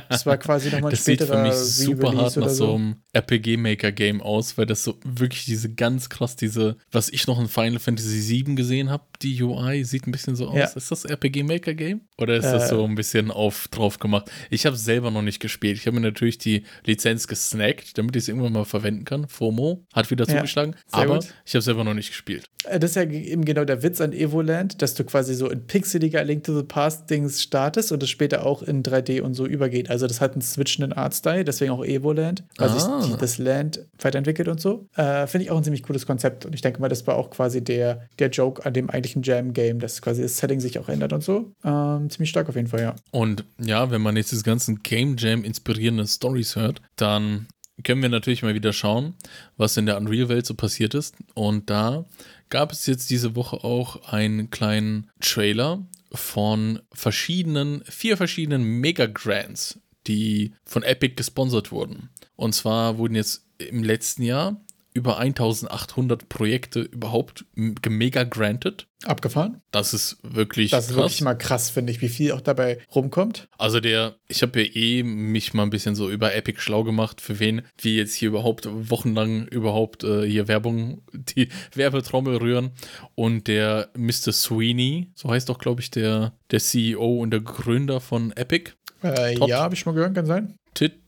Das war quasi nochmal ein das späterer sieht für mich super hart nach so einem RPG Maker Game aus, weil das so wirklich diese ganz krass diese, was ich noch in Final Fantasy VII gesehen habe, die UI sieht ein bisschen so aus. Ja. Ist das RPG Maker Game oder ist das äh, so ein bisschen auf drauf gemacht? Ich habe es selber noch nicht gespielt. Ich habe mir natürlich die Lizenz gesnackt, damit ich es irgendwann mal verwenden kann. FOMO hat wieder zugeschlagen, ja, aber gut. ich habe selber noch nicht gespielt. Äh, das ist ja eben genau der Witz an Evoland, dass du quasi so in pixeliger Link to the Past Dings startest und es später auch in 3D und so übergeht. Also das hat einen switchenden Artstyle, deswegen auch Evoland, weil ah. sich das Land weiterentwickelt und so. Äh, Finde ich auch ein ziemlich cooles Konzept und ich denke mal, das war auch quasi der, der Joke an dem eigentlichen Jam-Game, dass quasi das Setting sich auch ändert und so. Ähm, ziemlich stark auf jeden Fall, ja. Und ja, wenn man jetzt diese ganzen Game Jam inspirierenden Stories hört, dann können wir natürlich mal wieder schauen, was in der Unreal-Welt so passiert ist. Und da gab es jetzt diese Woche auch einen kleinen Trailer von verschiedenen, vier verschiedenen Mega-Grants, die von Epic gesponsert wurden. Und zwar wurden jetzt im letzten Jahr über 1800 Projekte überhaupt mega granted. Abgefahren? Das ist wirklich Das ist krass. wirklich mal krass, finde ich, wie viel auch dabei rumkommt. Also der, ich habe ja eh mich mal ein bisschen so über Epic schlau gemacht, für wen wir jetzt hier überhaupt wochenlang überhaupt äh, hier Werbung, die Werbetrommel rühren. Und der Mr. Sweeney, so heißt doch, glaube ich, der, der CEO und der Gründer von Epic. Äh, ja, habe ich schon mal gehört, kann sein.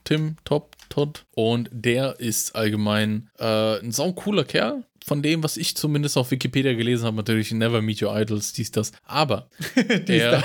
Tim Top Todd. Und der ist allgemein äh, ein sau cooler Kerl. Von dem, was ich zumindest auf Wikipedia gelesen habe, natürlich Never Meet Your Idols, dies, das. Aber der,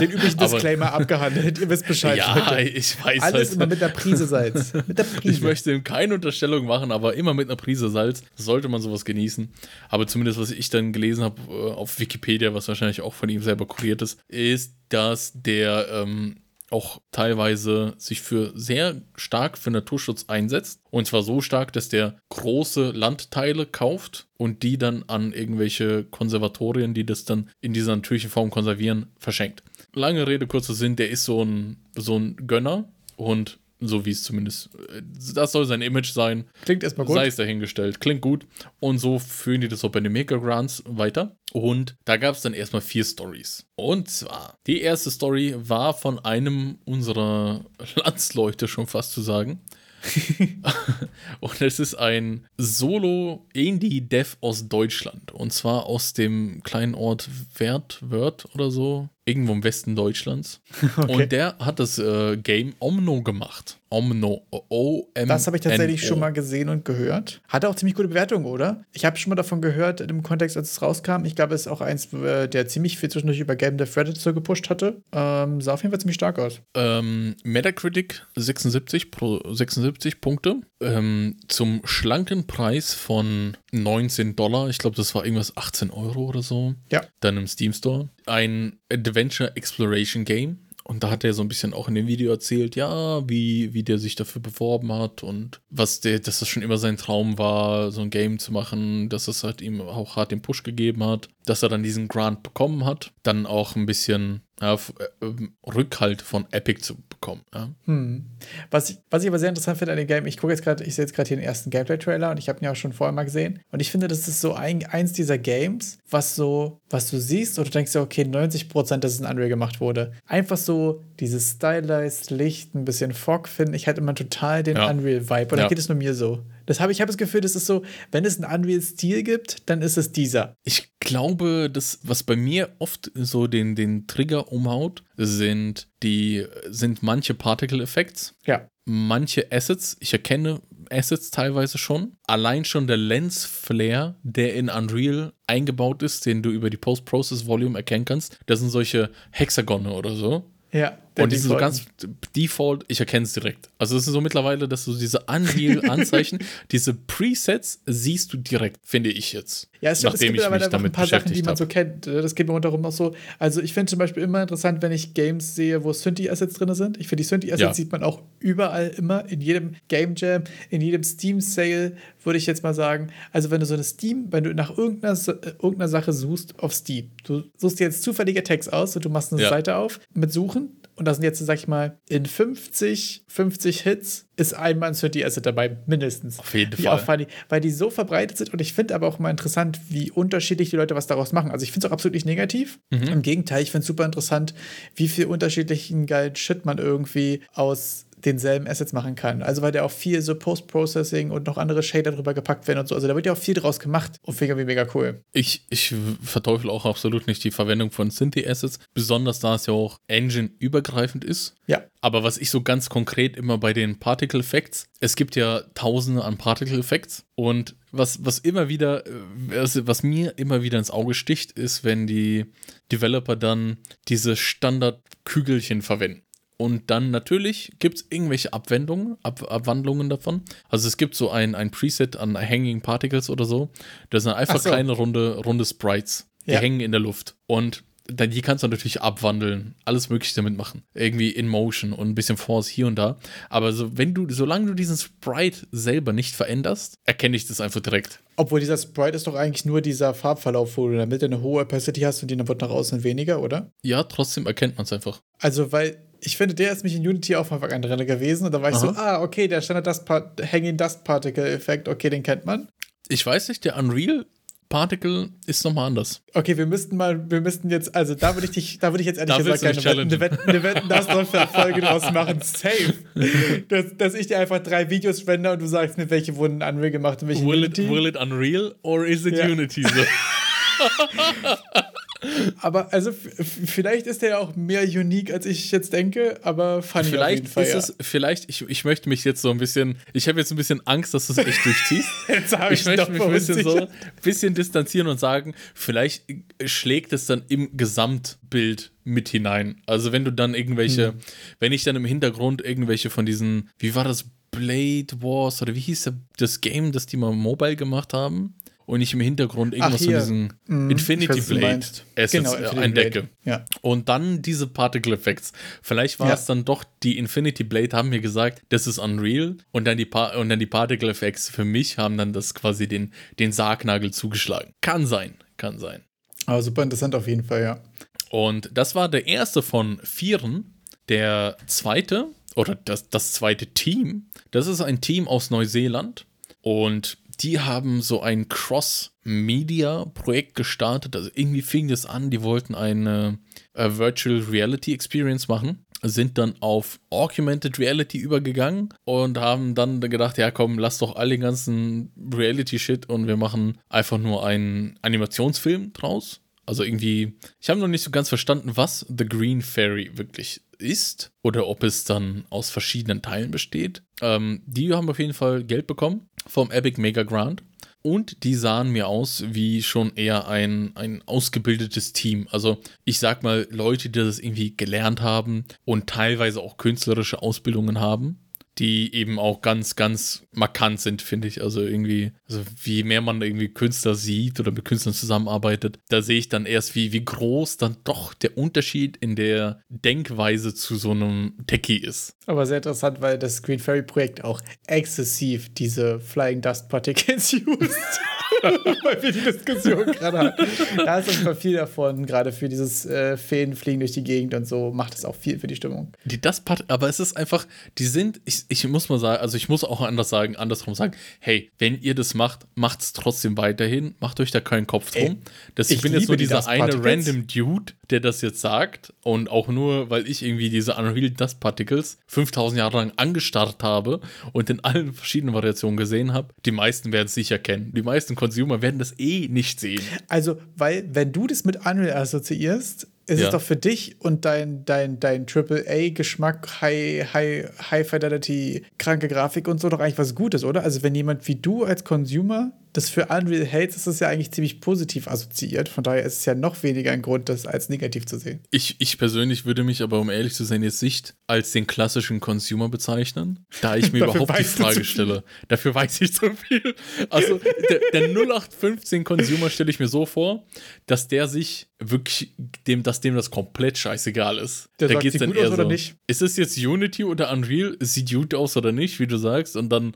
den üblichen Disclaimer aber, abgehandelt. Ihr wisst Bescheid. Ja, bitte. ich weiß Alles halt. immer mit der Prise Salz. Mit der Prise. Ich möchte ihm keine Unterstellung machen, aber immer mit einer Prise Salz sollte man sowas genießen. Aber zumindest, was ich dann gelesen habe äh, auf Wikipedia, was wahrscheinlich auch von ihm selber kuriert ist, ist, dass der ähm, auch teilweise sich für sehr stark für Naturschutz einsetzt. Und zwar so stark, dass der große Landteile kauft und die dann an irgendwelche Konservatorien, die das dann in dieser natürlichen Form konservieren, verschenkt. Lange Rede, kurzer Sinn, der ist so ein, so ein Gönner und so wie es zumindest, äh, das soll sein Image sein. Klingt erstmal gut. Sei es dahingestellt. Klingt gut. Und so führen die das auch bei den Maker Grants weiter. Und da gab es dann erstmal vier Stories. Und zwar, die erste Story war von einem unserer Landsleute schon fast zu sagen. und es ist ein Solo-Indie-Dev aus Deutschland. Und zwar aus dem kleinen Ort Wertwörth oder so irgendwo im Westen Deutschlands. Okay. Und der hat das äh, Game Omno gemacht. Omno. O -M das habe ich tatsächlich schon mal gesehen und gehört. Hatte auch ziemlich gute Bewertungen, oder? Ich habe schon mal davon gehört, im Kontext, als es rauskam. Ich glaube, es ist auch eins, der ziemlich viel zwischendurch über Game Reddit so gepusht hatte. Ähm, sah auf jeden Fall ziemlich stark aus. Ähm, Metacritic 76, pro, 76 Punkte. Ähm, zum schlanken Preis von 19 Dollar. Ich glaube, das war irgendwas 18 Euro oder so. Ja. Dann im Steam Store. Ein Adventure Exploration Game. Und da hat er so ein bisschen auch in dem Video erzählt, ja, wie, wie der sich dafür beworben hat und was der, dass das schon immer sein Traum war, so ein Game zu machen, dass es halt ihm auch hart den Push gegeben hat, dass er dann diesen Grant bekommen hat. Dann auch ein bisschen ja, äh, Rückhalt von Epic zu bekommen. Ja. Hm. Was, ich, was ich aber sehr interessant finde an dem Game, ich gucke jetzt gerade, ich sehe jetzt gerade hier den ersten Gameplay-Trailer und ich habe ihn ja auch schon vorher mal gesehen. Und ich finde, das ist so ein, eins dieser Games, was so, was du siehst und du denkst ja, okay, 90% dass es in Unreal gemacht wurde. Einfach so dieses stylized Licht, ein bisschen Fog finden. Ich hatte immer total den ja. Unreal-Vibe. Oder ja. geht es nur mir so? Das habe ich habe das Gefühl, das ist so, wenn es einen Unreal-Stil gibt, dann ist es dieser. Ich glaube, das, was bei mir oft so den, den Trigger umhaut, sind die, sind manche Particle-Effects. Ja. Manche Assets, ich erkenne Assets teilweise schon. Allein schon der Lens-Flare, der in Unreal eingebaut ist, den du über die Post-Process-Volume erkennen kannst, das sind solche Hexagone oder so. Ja. Und die sind so ganz Default, ich erkenne es direkt. Also es ist so mittlerweile, dass du diese Unreal-Anzeichen, diese Presets siehst du direkt, finde ich jetzt. Ja, es, nachdem es gibt aber einfach ein paar Sachen, die man hab. so kennt. Das geht mir darum auch so. Also ich finde zum Beispiel immer interessant, wenn ich Games sehe, wo Synthi-Assets drin sind. Ich finde, die Synthi-Assets ja. sieht man auch überall immer, in jedem Game Jam, in jedem Steam-Sale, würde ich jetzt mal sagen. Also wenn du so eine Steam, wenn du nach irgendeiner, irgendeiner Sache suchst auf Steam, du suchst dir jetzt zufällige Tags aus und du machst eine ja. Seite auf mit Suchen und da sind jetzt, sag ich mal, in 50, 50 Hits ist ein Mann-City Asset dabei, mindestens. Auf jeden Fall. auch funny, weil die so verbreitet sind und ich finde aber auch mal interessant, wie unterschiedlich die Leute was daraus machen. Also ich finde es auch absolut nicht negativ. Mhm. Im Gegenteil, ich finde es super interessant, wie viel unterschiedlichen geilen Shit man irgendwie aus denselben Assets machen kann. Also weil da auch viel so Post-Processing und noch andere Shader drüber gepackt werden und so. Also da wird ja auch viel draus gemacht und finde ich mega cool. Ich, ich verteufel auch absolut nicht die Verwendung von Synthi-Assets, besonders da es ja auch Engine-übergreifend ist. Ja. Aber was ich so ganz konkret immer bei den Particle Effects, es gibt ja tausende an Particle Effects und was, was immer wieder, was, was mir immer wieder ins Auge sticht, ist, wenn die Developer dann diese Standard-Kügelchen verwenden. Und dann natürlich gibt es irgendwelche Abwendungen, Ab Abwandlungen davon. Also es gibt so ein, ein Preset an Hanging Particles oder so. Das sind einfach Ach so. kleine runde, runde Sprites. Die Ja. hängen in der Luft. Und dann, die kannst du natürlich abwandeln, alles mögliche damit machen. Irgendwie in Motion und ein bisschen Force hier und da. Aber so, wenn du, solange du diesen Sprite selber nicht veränderst, erkenne ich das einfach direkt. Obwohl dieser Sprite ist doch eigentlich nur dieser Farbverlauf, wo du damit eine hohe Opacity hast und die dann wird nach außen weniger, oder? Ja, trotzdem erkennt man es einfach. Also, weil ich finde, der ist mich in Unity auch von Anfang an drin gewesen und da war ich so, Aha. ah, okay, der Standard Dust Part Hanging Dust Particle Effekt, okay, den kennt man. Ich weiß nicht, der Unreal Particle ist nochmal anders. Okay, wir müssten mal, wir müssten jetzt, also da würde ich dich, da würde ich jetzt ehrlich Da gesagt mich Wetten, eine Wetten, eine Wetten, das Folge draus machen. Safe. Dass, dass ich dir einfach drei Videos spende und du sagst mir, welche wurden Unreal gemacht und welche Will it, Unity. will it Unreal or is it Ja. Unity? So. Aber also vielleicht ist der ja auch mehr unique, als ich jetzt denke, aber funny auf Vielleicht jeden Fall. ist ja. es, vielleicht, ich, ich möchte mich jetzt so ein bisschen, ich habe jetzt ein bisschen Angst, dass du es echt durchziehst. Jetzt habe ich möchte doch mich ein bisschen so ein bisschen distanzieren und sagen, vielleicht schlägt es dann im Gesamtbild mit hinein. Also wenn du dann irgendwelche, Hm. wenn ich dann im Hintergrund irgendwelche von diesen, wie war das, Blade Wars oder wie hieß das Game, das die mal mobile gemacht haben? Und ich im Hintergrund irgendwas von hier. diesen Mhm, ich Infinity weiß, Blade. Assets Genau, äh, Infinity entdecke. Blade. Ja. Und dann diese Particle Effects. Vielleicht war Ja. es dann doch die Infinity Blade, haben mir gesagt, das ist Unreal. Und dann die, pa und dann die Particle Effects für mich haben dann das quasi den, den Sargnagel zugeschlagen. Kann sein, kann sein. Aber super interessant auf jeden Fall, ja. Und das war der erste von vieren. Der zweite, oder das, das zweite Team, das ist ein Team aus Neuseeland. Und die haben so ein Cross-Media-Projekt gestartet. Also irgendwie fing das an, die wollten eine äh, Virtual Reality Experience machen, sind dann auf Augmented Reality übergegangen und haben dann gedacht, ja komm, lass doch all den ganzen Reality-Shit und wir machen einfach nur einen Animationsfilm draus. Also irgendwie, ich habe noch nicht so ganz verstanden, was The Green Fairy wirklich ist oder ob es dann aus verschiedenen Teilen besteht. Ähm, die haben auf jeden Fall Geld bekommen vom Epic Mega Grant. Und die sahen mir aus wie schon eher ein, ein ausgebildetes Team. Also ich sag mal, Leute, die das irgendwie gelernt haben und teilweise auch künstlerische Ausbildungen haben, die eben auch ganz, ganz markant sind, finde ich. Also irgendwie, also wie mehr man irgendwie Künstler sieht oder mit Künstlern zusammenarbeitet, da sehe ich dann erst, wie, wie groß dann doch der Unterschied in der Denkweise zu so einem Techie ist. Aber sehr interessant, weil das Green Fairy Projekt auch exzessiv diese Flying Dust Particles used. weil wir die Diskussion gerade hatten. Da ist Fall viel davon, gerade für dieses äh, Fädenfliegen durch die Gegend und so, macht es auch viel für die Stimmung. Die das Part, aber es ist einfach, die sind, ich, ich muss mal sagen, also ich muss auch anders sagen, andersrum sagen, hey, wenn ihr das macht, macht es trotzdem weiterhin, macht euch da keinen Kopf drum. Ey, das, ich, ich bin jetzt nur die dieser eine random Dude, der das jetzt sagt und auch nur, weil ich irgendwie diese Unreal Dust Particles 5000 Jahre lang angestarrt habe und in allen verschiedenen Variationen gesehen habe. Die meisten werden es sicher kennen. Die meisten Consumer werden das eh nicht sehen. Also, weil, wenn du das mit Unreal assoziierst, ist Ja. es doch für dich und dein, dein, dein AAA-Geschmack, High, High, High Fidelity, kranke Grafik und so doch eigentlich was Gutes, oder? Also, wenn jemand wie du als Consumer das für Unreal hältst, ist das ja eigentlich ziemlich positiv assoziiert. Von daher ist es ja noch weniger ein Grund, das als negativ zu sehen. Ich, ich persönlich würde mich aber, um ehrlich zu sein, jetzt nicht als den klassischen Consumer bezeichnen, da ich mir überhaupt die Frage stelle. Dafür weiß ich zu viel. Also der, der 0815 Consumer stelle ich mir so vor, dass der sich wirklich, dem, dass dem das komplett scheißegal ist. Der da geht's sieht dann gut eher aus oder so, nicht? Ist es jetzt Unity oder Unreal? Sieht gut aus oder nicht, wie du sagst? Und dann,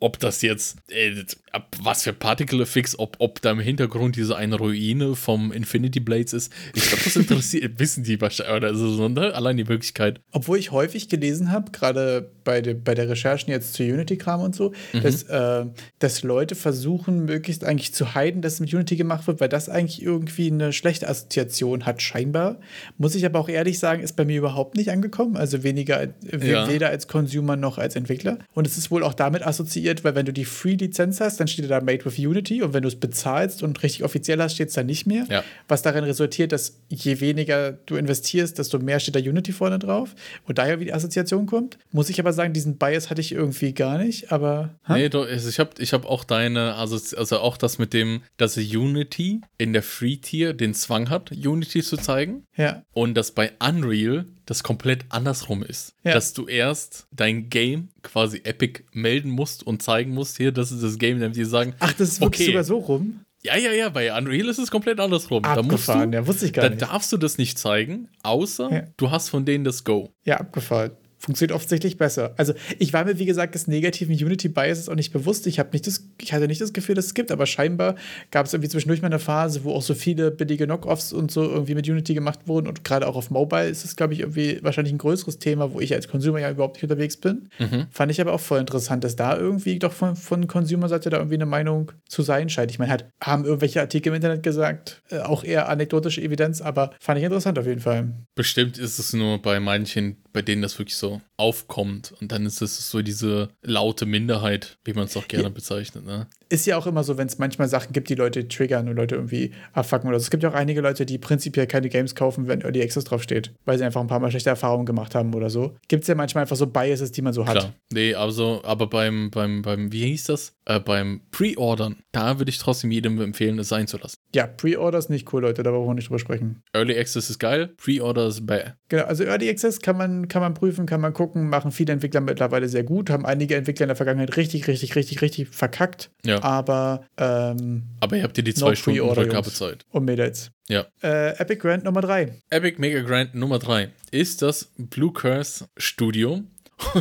ob das jetzt, äh, ab was für Particle Fix, ob, ob da im Hintergrund diese eine Ruine vom Infinity Blades ist. Ich glaube, das interessiert, wissen die wahrscheinlich, oder so, ne? Allein die Möglichkeit. Obwohl ich häufig gelesen habe, gerade bei, de, bei der Recherchen jetzt zu Unity-Kram und so, mhm. dass, äh, dass Leute versuchen, möglichst eigentlich zu heiden, dass es mit Unity gemacht wird, weil das eigentlich irgendwie eine schlechte Assoziation hat, scheinbar. Muss ich aber auch ehrlich sagen, ist bei mir überhaupt nicht angekommen. Also weniger, ja. weder als Consumer noch als Entwickler. Und es ist wohl auch damit assoziiert, weil wenn du die Free-Lizenz hast, dann steht da Made with Unity und wenn du es bezahlst und richtig offiziell hast, steht es da nicht mehr. Ja. Was darin resultiert, dass je weniger du investierst, desto mehr steht da Unity vorne drauf. Und daher wie die Assoziation kommt. Muss ich aber sagen, diesen Bias hatte ich irgendwie gar nicht, aber. Ha? Nee, doch, ich habe ich hab auch deine, also, also auch das mit dem, dass Unity in der Free-Tier den Zwang hat, Unity zu zeigen. Ja. Und dass bei Unreal das komplett andersrum ist. Ja. Dass du erst dein Game quasi Epic melden musst und zeigen musst, hier, das ist das Game, damit die sagen. Ach, das ist wirklich okay, sogar so rum? Ja, ja, ja, bei Unreal ist es komplett andersrum. Abgefahren, da musst du, ja, wusste ich gar da nicht. Da darfst du das nicht zeigen, außer ja. du hast von denen das Go. Ja, abgefahren funktioniert offensichtlich besser. Also ich war mir, wie gesagt, des negativen Unity-Biases auch nicht bewusst. Ich, nicht das, ich hatte nicht das Gefühl, dass es gibt, aber scheinbar gab es irgendwie zwischendurch mal eine Phase, wo auch so viele billige Knockoffs und so irgendwie mit Unity gemacht wurden. Und gerade auch auf Mobile ist es, glaube ich, irgendwie wahrscheinlich ein größeres Thema, wo ich als Consumer ja überhaupt nicht unterwegs bin. Mhm. Fand ich aber auch voll interessant, dass da irgendwie doch von, von Consumer-Seite da irgendwie eine Meinung zu sein scheint. Ich meine, halt, haben irgendwelche Artikel im Internet gesagt, äh, auch eher anekdotische Evidenz, aber fand ich interessant auf jeden Fall. Bestimmt ist es nur bei manchen, bei denen das wirklich so aufkommt. Und dann ist es so diese laute Minderheit, wie man es auch gerne bezeichnet. Ne? Ist ja auch immer so, wenn es manchmal Sachen gibt, die Leute triggern und Leute irgendwie abfacken oder so. Es gibt ja auch einige Leute, die prinzipiell keine Games kaufen, wenn Early Access draufsteht, weil sie einfach ein paar Mal schlechte Erfahrungen gemacht haben oder so. Gibt es ja manchmal einfach so Biases, die man so hat. Klar. Nee, also, aber beim, beim, beim, wie hieß das? Äh, beim Pre-Ordern, da würde ich trotzdem jedem empfehlen, es sein zu lassen. Ja, Pre-Order ist nicht cool, Leute, da brauchen wir nicht drüber sprechen. Early Access ist geil, Pre-Order ist bäh. Genau, also Early Access kann man, kann man prüfen, kann man gucken, machen viele Entwickler mittlerweile sehr gut, haben einige Entwickler in der Vergangenheit richtig, richtig, richtig, richtig verkackt. Ja. Aber, ähm, Aber ihr habt ihr die zwei Stunden Rückgabezeit. Und Mädels. Ja. Äh, Epic Grand Nummer 3. Epic Mega Grand Nummer 3 ist das Blue Curse Studio.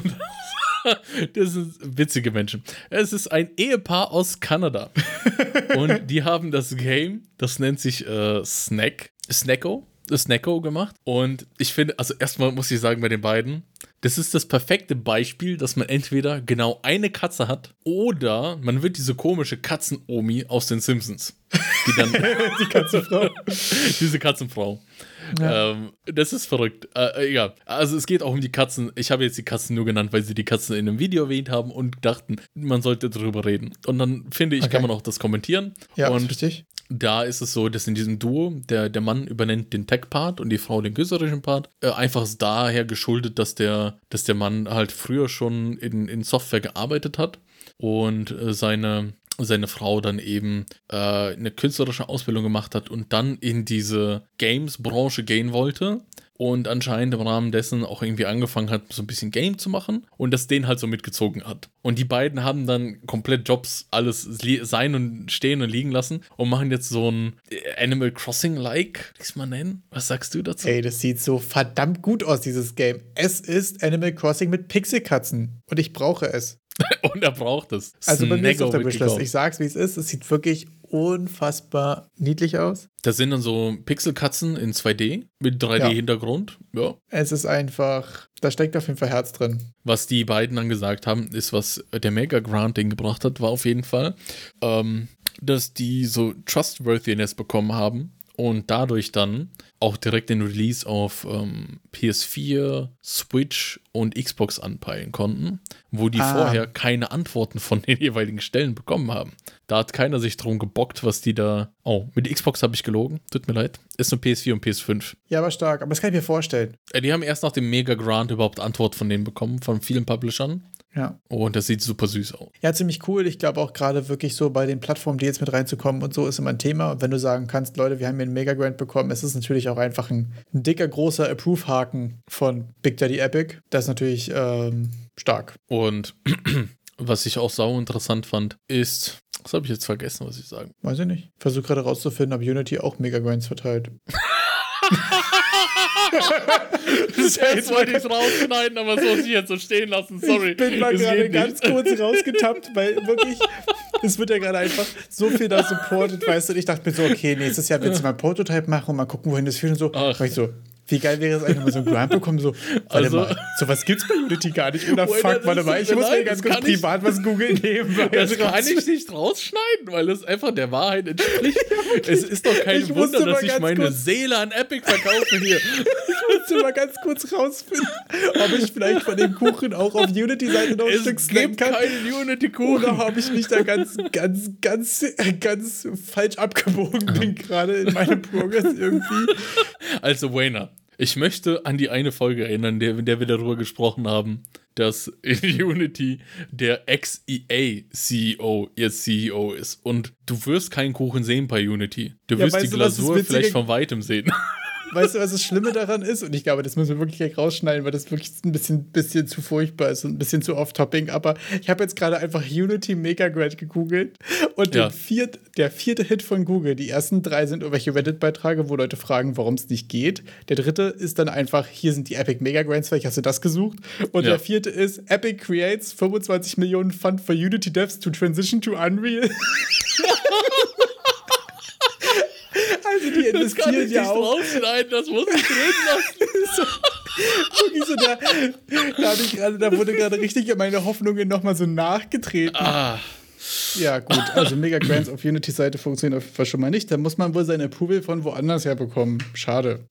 das sind witzige Menschen. Es ist ein Ehepaar aus Kanada. und die haben das Game, das nennt sich äh, Snack, Snacko, Snacko gemacht. Und ich finde, also erstmal muss ich sagen, bei den beiden, das ist das perfekte Beispiel, dass man entweder genau eine Katze hat oder man wird diese komische Katzenomi aus den Simpsons. Die dann. die Katzenfrau. diese Katzenfrau. Ja. Ähm, das ist verrückt. Äh, egal. Also es geht auch um die Katzen. Ich habe jetzt die Katzen nur genannt, weil sie die Katzen in einem Video erwähnt haben und dachten, man sollte darüber reden. Und dann finde ich, okay. kann man auch das kommentieren. Ja, und richtig. Da ist es so, dass in diesem Duo der, der Mann übernimmt den Tech-Part und die Frau den künstlerischen Part. Äh, einfach daher geschuldet, dass der, dass der Mann halt früher schon in, in Software gearbeitet hat und äh, seine seine Frau dann eben äh, eine künstlerische Ausbildung gemacht hat und dann in diese Games-Branche gehen wollte und anscheinend im Rahmen dessen auch irgendwie angefangen hat, so ein bisschen Game zu machen und das den halt so mitgezogen hat. Und die beiden haben dann komplett Jobs alles sein und stehen und liegen lassen und machen jetzt so ein Animal Crossing-like, es mal nennen. Was sagst du dazu? Ey, das sieht so verdammt gut aus, dieses Game. Es ist Animal Crossing mit Pixelkatzen und ich brauche es. und er braucht es. Also bei mir ist auf der Wishlist. Ich sag's, wie es ist. Es sieht wirklich unfassbar niedlich aus. Das sind dann so Pixelkatzen in 2D mit 3D-Hintergrund. Ja. ja. Es ist einfach, da steckt auf jeden Fall Herz drin. Was die beiden dann gesagt haben, ist, was der Mega Grant den gebracht hat, war auf jeden Fall, ähm, dass die so Trustworthiness bekommen haben und dadurch dann auch direkt den Release auf ähm, PS4, Switch und Xbox anpeilen konnten, wo die ah. vorher keine Antworten von den jeweiligen Stellen bekommen haben. Da hat keiner sich drum gebockt, was die da. Oh, mit Xbox habe ich gelogen. Tut mir leid. Ist nur PS4 und PS5. Ja, aber stark. Aber das kann ich mir vorstellen. Äh, die haben erst nach dem Mega Grant überhaupt Antwort von denen bekommen, von vielen Publishern. Ja. Und das sieht super süß aus. Ja, ziemlich cool. Ich glaube auch gerade wirklich so bei den Plattformen, die jetzt mit reinzukommen und so ist immer ein Thema. Und wenn du sagen kannst, Leute, wir haben hier einen Mega Grant bekommen, ist es natürlich auch einfach ein, ein dicker, großer Approve-Haken von Big Daddy Epic. Das ist natürlich ähm, stark. Und was ich auch sau interessant fand, ist, was habe ich jetzt vergessen, was ich sagen? Weiß ich nicht. Versuche gerade rauszufinden, ob Unity auch Mega Grants verteilt. jetzt wollte ich es rausschneiden, aber so muss ich jetzt so stehen lassen. Sorry. Ich bin mal gerade ganz kurz rausgetappt, weil wirklich es wird ja gerade einfach so viel da supported, weißt du. Und ich dachte mir so, okay, nächstes Jahr willst du mal ein Prototype machen und mal gucken, wohin das führt und so. Ach. ich so, wie geil wäre es eigentlich, wenn so ein Grind bekommen, so, warte also, mal, sowas gibt's bei Unity gar nicht. Oder fuck, warte mal, ich muss mir ganz kurz privat ich, was googeln nehmen. Das kann ich nicht rausschneiden, weil es einfach der Wahrheit entspricht. es ist doch kein ich Wunder, dass ich meine Seele an Epic verkaufe hier. ich musste mal ganz kurz rausfinden, ob ich vielleicht von dem Kuchen auch auf Unity-Seite noch ein Stück snacken kann. keinen Unity-Kuchen. Oder ob ich mich da ganz, ganz, ganz, ganz falsch abgebogen bin, gerade in meinem Progress irgendwie. Also, Wayner, ich möchte an die eine Folge erinnern, der, in der wir darüber gesprochen haben, dass in Unity der Ex-EA-CEO jetzt CEO ist. Und du wirst keinen Kuchen sehen bei Unity. Du wirst ja, die Glasur vielleicht von weitem sehen. weißt du, was das Schlimme daran ist? Und ich glaube, das müssen wir wirklich gleich rausschneiden, weil das wirklich ein bisschen, bisschen zu furchtbar ist und ein bisschen zu off-topping. Aber ich habe jetzt gerade einfach Unity Mega Grad gegoogelt und ja. viert, der vierte Hit von Google, die ersten drei sind irgendwelche Reddit-Beiträge, wo Leute fragen, warum es nicht geht. Der dritte ist dann einfach, hier sind die Epic Mega Grants, vielleicht hast du das gesucht. Und ja. der vierte ist, Epic creates 25 Millionen Fund for Unity Devs to transition to Unreal. Also die investieren ja auch. rausschneiden, das muss ich drin lassen. so, so da, da, grade, da wurde gerade richtig meine Hoffnungen nochmal so nachgetreten. Ah. Ja, gut. Also Mega Grants auf Unity-Seite funktionieren auf jeden Fall schon mal nicht. Da muss man wohl sein Approval von woanders her bekommen. Schade.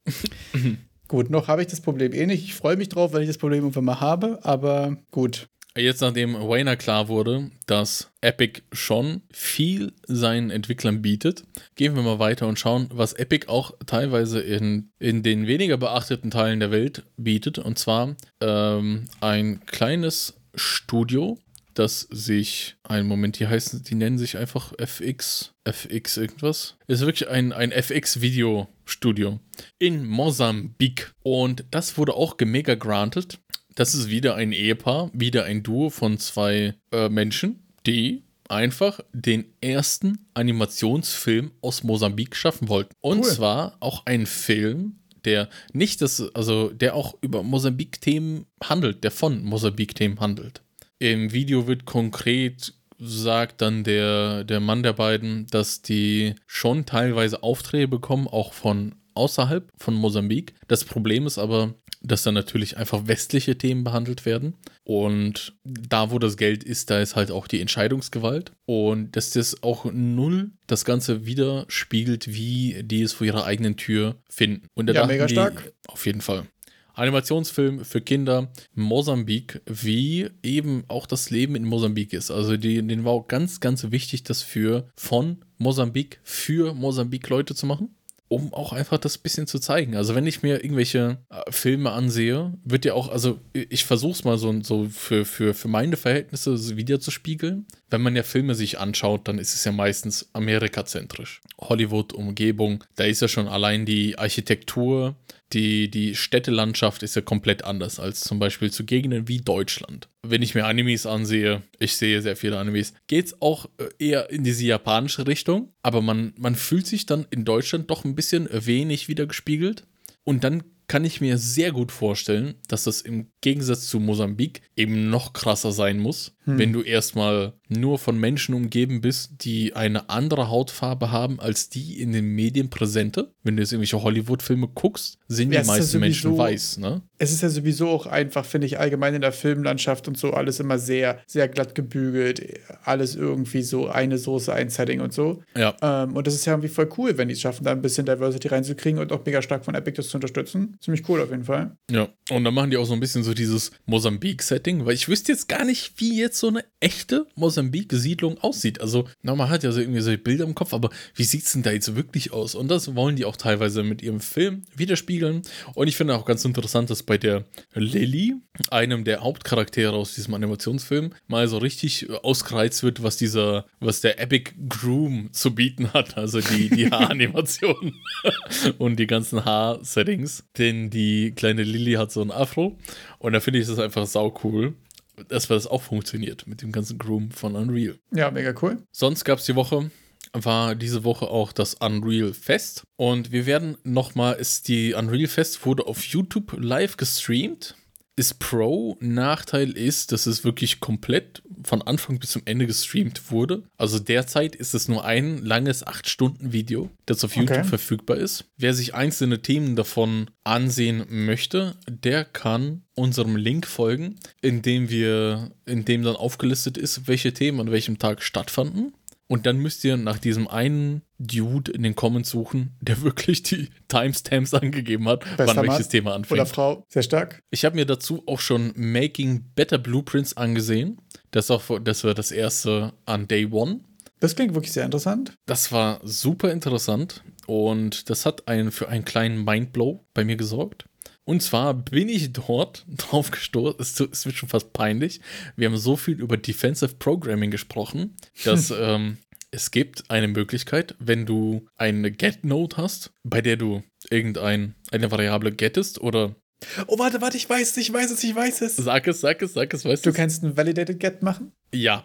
gut, noch habe ich das Problem eh nicht. Ich freue mich drauf, wenn ich das Problem irgendwann mal habe, aber gut. Jetzt, nachdem Wayner klar wurde, dass Epic schon viel seinen Entwicklern bietet, gehen wir mal weiter und schauen, was Epic auch teilweise in, in den weniger beachteten Teilen der Welt bietet. Und zwar ähm, ein kleines Studio, das sich, einen Moment, die heißen, die nennen sich einfach FX, FX irgendwas. Ist wirklich ein, ein FX-Video-Studio in Mosambik. Und das wurde auch gemega granted das ist wieder ein Ehepaar, wieder ein Duo von zwei äh, Menschen, die einfach den ersten Animationsfilm aus Mosambik schaffen wollten. Und cool. zwar auch ein Film, der nicht das, also der auch über Mosambik-Themen handelt, der von Mosambik-Themen handelt. Im Video wird konkret sagt dann der, der Mann der beiden, dass die schon teilweise Aufträge bekommen, auch von außerhalb von Mosambik. Das Problem ist aber, dass dann natürlich einfach westliche Themen behandelt werden. Und da, wo das Geld ist, da ist halt auch die Entscheidungsgewalt. Und dass das auch null das Ganze widerspiegelt, wie die es vor ihrer eigenen Tür finden. Und da ja, mega stark. Auf jeden Fall. Animationsfilm für Kinder, Mosambik, wie eben auch das Leben in Mosambik ist. Also die, denen war auch ganz, ganz wichtig, das für von Mosambik für Mosambik Leute zu machen um auch einfach das bisschen zu zeigen. Also wenn ich mir irgendwelche äh, Filme ansehe, wird ja auch, also ich versuche es mal so, so für, für, für meine Verhältnisse wieder zu spiegeln. Wenn man ja Filme sich anschaut, dann ist es ja meistens amerikazentrisch. Hollywood, Umgebung, da ist ja schon allein die Architektur, die, die Städtelandschaft ist ja komplett anders als zum Beispiel zu Gegenden wie Deutschland. Wenn ich mir Animes ansehe, ich sehe sehr viele Animes, geht es auch äh, eher in diese japanische Richtung, aber man, man fühlt sich dann in Deutschland doch ein bisschen wenig wieder gespiegelt. Und dann kann ich mir sehr gut vorstellen, dass das im Gegensatz zu Mosambik eben noch krasser sein muss, hm. wenn du erstmal nur von Menschen umgeben bist, die eine andere Hautfarbe haben als die in den Medien präsente. Wenn du jetzt irgendwelche Hollywood-Filme guckst, sind ja, die meisten ja Menschen weiß, ne? Es ist ja sowieso auch einfach, finde ich, allgemein in der Filmlandschaft und so alles immer sehr, sehr glatt gebügelt. Alles irgendwie so eine Soße, ein Setting und so. Ja. Ähm, und das ist ja irgendwie voll cool, wenn die es schaffen, da ein bisschen Diversity reinzukriegen und auch mega stark von Epic das zu unterstützen. Ziemlich cool auf jeden Fall. Ja. Und dann machen die auch so ein bisschen so dieses Mosambik-Setting, weil ich wüsste jetzt gar nicht, wie jetzt so eine echte Mosambik-Siedlung aussieht. Also, na, man hat ja so irgendwie so Bilder im Kopf, aber wie sieht es denn da jetzt wirklich aus? Und das wollen die auch teilweise mit ihrem Film widerspiegeln. Und ich finde auch ganz interessant, dass bei der Lily, einem der Hauptcharaktere aus diesem Animationsfilm, mal so richtig ausgereizt wird, was dieser, was der Epic Groom zu bieten hat. Also die, die Haaranimationen und die ganzen Haarsettings. Denn die kleine Lily hat so ein Afro und da finde ich das einfach sau cool dass das auch funktioniert mit dem ganzen Groom von Unreal. Ja, mega cool. Sonst gab es die Woche, war diese Woche auch das Unreal Fest. Und wir werden nochmal, ist die Unreal Fest wurde auf YouTube live gestreamt. Ist Pro. Nachteil ist, dass es wirklich komplett von Anfang bis zum Ende gestreamt wurde. Also derzeit ist es nur ein langes 8-Stunden-Video, das auf YouTube verfügbar ist. Wer sich einzelne Themen davon ansehen möchte, der kann unserem Link folgen, in dem wir, in dem dann aufgelistet ist, welche Themen an welchem Tag stattfanden. Und dann müsst ihr nach diesem einen Dude in den Comments suchen, der wirklich die Timestamps angegeben hat, Bester wann welches Mann Thema anfängt. Oder Frau, sehr stark. Ich habe mir dazu auch schon Making Better Blueprints angesehen. Das, auch, das war das erste an Day One. Das klingt wirklich sehr interessant. Das war super interessant und das hat einen, für einen kleinen Mindblow bei mir gesorgt. Und zwar bin ich dort drauf gestoßen, es, es wird schon fast peinlich. Wir haben so viel über Defensive Programming gesprochen, dass ähm, es gibt eine Möglichkeit, wenn du eine Get-Node hast, bei der du irgendeine Variable gettest oder Oh, warte, warte, ich weiß es, ich weiß es, ich weiß es. Sag es, sag es, sag es, weißt Du du? kannst ein Validated Get machen? Ja.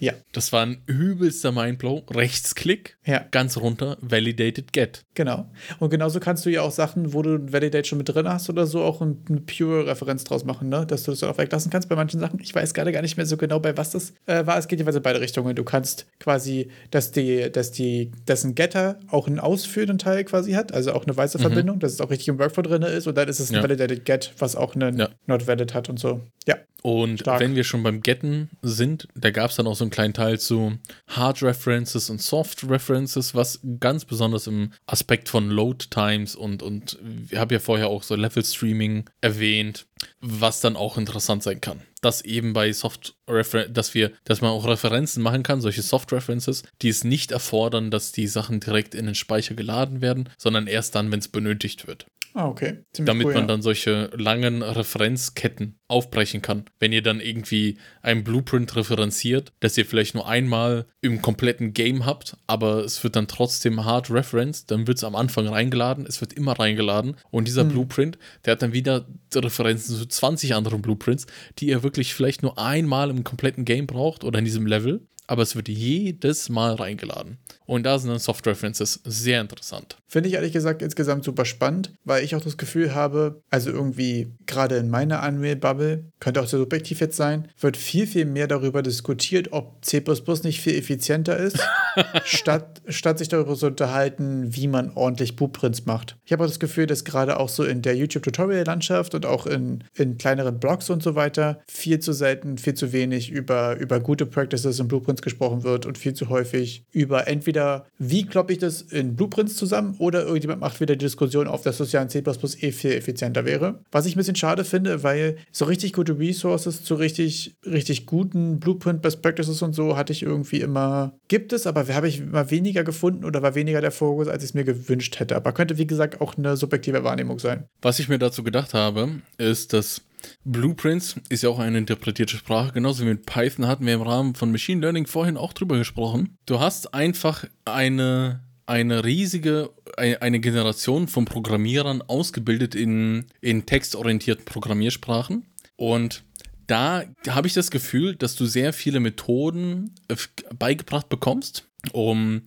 Ja. Das war ein übelster Mindblow. Rechtsklick, Ja, ganz runter, Validated Get. genau. Und genauso kannst du ja auch Sachen, wo du ein Validate schon mit drin hast oder so, auch ein- eine Pure-Referenz draus machen, ne? Dass du das dann auch weglassen kannst bei manchen Sachen. Ich weiß gerade gar nicht mehr so genau, bei was das äh, war. Es geht jeweils in beide Richtungen. Du kannst quasi, dass die, dass die, dass ein Getter auch einen ausführenden Teil quasi hat, also auch eine weiße Verbindung, dass es auch richtig im Workflow drin ist und dann ist es ein Ja. Validated Get, was auch einen Ja. Not Valid hat und so. Ja. Und Stark. wenn wir schon beim Getten sind, da gab es dann auch so einen kleinen Teil zu Hard References und Soft References, was ganz besonders im Aspekt von Load Times und, und ich habe ja vorher auch so Level Streaming erwähnt, was dann auch interessant sein kann. Dass eben bei Soft dass wir, dass man auch Referenzen machen kann, solche Soft References, die es nicht erfordern, dass die Sachen direkt in den Speicher geladen werden, sondern erst dann, wenn es benötigt wird Ah, okay. Ziemlich damit cool, man ja. dann solche langen Referenzketten aufbrechen kann. Wenn ihr dann irgendwie einen Blueprint referenziert, dass ihr vielleicht nur einmal im kompletten Game habt, aber es wird dann trotzdem hard referenced, dann wird es am Anfang reingeladen, es wird immer reingeladen und dieser Blueprint, der hat dann wieder Referenzen zu 20 anderen Blueprints, die ihr wirklich vielleicht nur einmal im kompletten Game braucht oder in diesem Level, aber es wird jedes Mal reingeladen. Und da sind dann Soft References sehr interessant. Finde ich ehrlich gesagt insgesamt super spannend, weil ich auch das Gefühl habe, also irgendwie gerade in meiner Unreal-Bubble, könnte auch sehr subjektiv jetzt sein, wird viel, viel mehr darüber diskutiert, ob C nicht viel effizienter ist, statt, statt sich darüber zu unterhalten, wie man ordentlich Blueprints macht. Ich habe auch das Gefühl, dass gerade auch so in der YouTube-Tutorial-Landschaft und auch in, in kleineren Blogs und so weiter viel zu selten, viel zu wenig über, über gute Practices und Blueprints gesprochen wird und viel zu häufig über entweder, wie kloppe ich das in Blueprints zusammen oder irgendjemand macht wieder die Diskussion auf, dass das ja in C eh viel effizienter wäre. Was ich ein bisschen schade finde, weil so richtig gute Resources zu richtig, richtig guten Blueprint Best Practices und so hatte ich irgendwie immer, gibt es, aber habe ich immer weniger gefunden oder war weniger der Fokus, als ich es mir gewünscht hätte. Aber könnte, wie gesagt, auch eine subjektive Wahrnehmung sein. Was ich mir dazu gedacht habe, ist, dass Blueprints ist ja auch eine interpretierte Sprache, genauso wie mit Python hatten wir im Rahmen von Machine Learning vorhin auch drüber gesprochen. Du hast einfach eine, eine riesige, eine, Generation von Programmierern ausgebildet in, in textorientierten Programmiersprachen und da habe ich das Gefühl, dass du sehr viele Methoden äh, beigebracht bekommst, um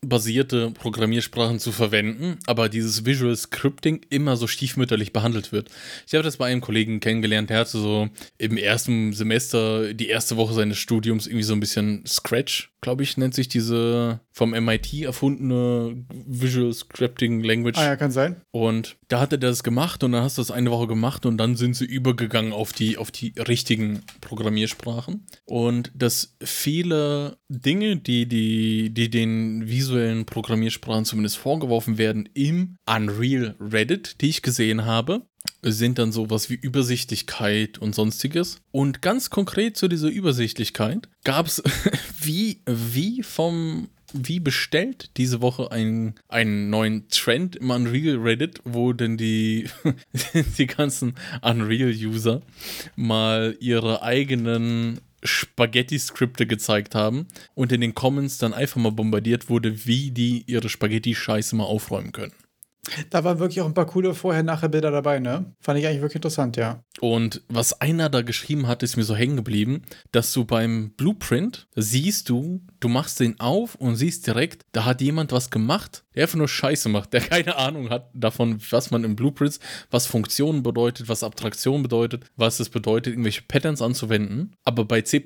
textbasierte Programmiersprachen zu verwenden, aber dieses Visual Scripting immer so stiefmütterlich behandelt wird. Ich habe das bei einem Kollegen kennengelernt, der hatte so im ersten Semester, die erste Woche seines Studiums irgendwie so ein bisschen Scratch, glaube ich, nennt sich diese vom MIT erfundene Visual Scripting Language. Ah ja, kann sein. Und da hat er das gemacht und dann hast du das eine Woche gemacht und dann sind sie übergegangen auf die, auf die richtigen Programmiersprachen. Und dass viele Dinge, die, die, die den visuellen Programmiersprachen zumindest vorgeworfen werden im Unreal Reddit, die ich gesehen habe, sind dann sowas wie Übersichtlichkeit und sonstiges. Und ganz konkret zu dieser Übersichtlichkeit gab es wie, wie vom wie bestellt diese Woche einen, einen neuen Trend im Unreal Reddit, wo denn die, die ganzen Unreal-User mal ihre eigenen Spaghetti-Skripte gezeigt haben und in den Comments dann einfach mal bombardiert wurde, wie die ihre Spaghetti-Scheiße mal aufräumen können. Da waren wirklich auch ein paar coole Vorher-Nachher-Bilder dabei, ne? Fand ich eigentlich wirklich interessant, ja. Und was einer da geschrieben hat, ist mir so hängen geblieben, dass du beim Blueprint siehst du, du machst den auf und siehst direkt, da hat jemand was gemacht, der einfach nur Scheiße macht, der keine Ahnung hat davon, was man im Blueprints, was Funktionen bedeutet, was Abstraktion bedeutet, was es bedeutet, irgendwelche Patterns anzuwenden. Aber bei C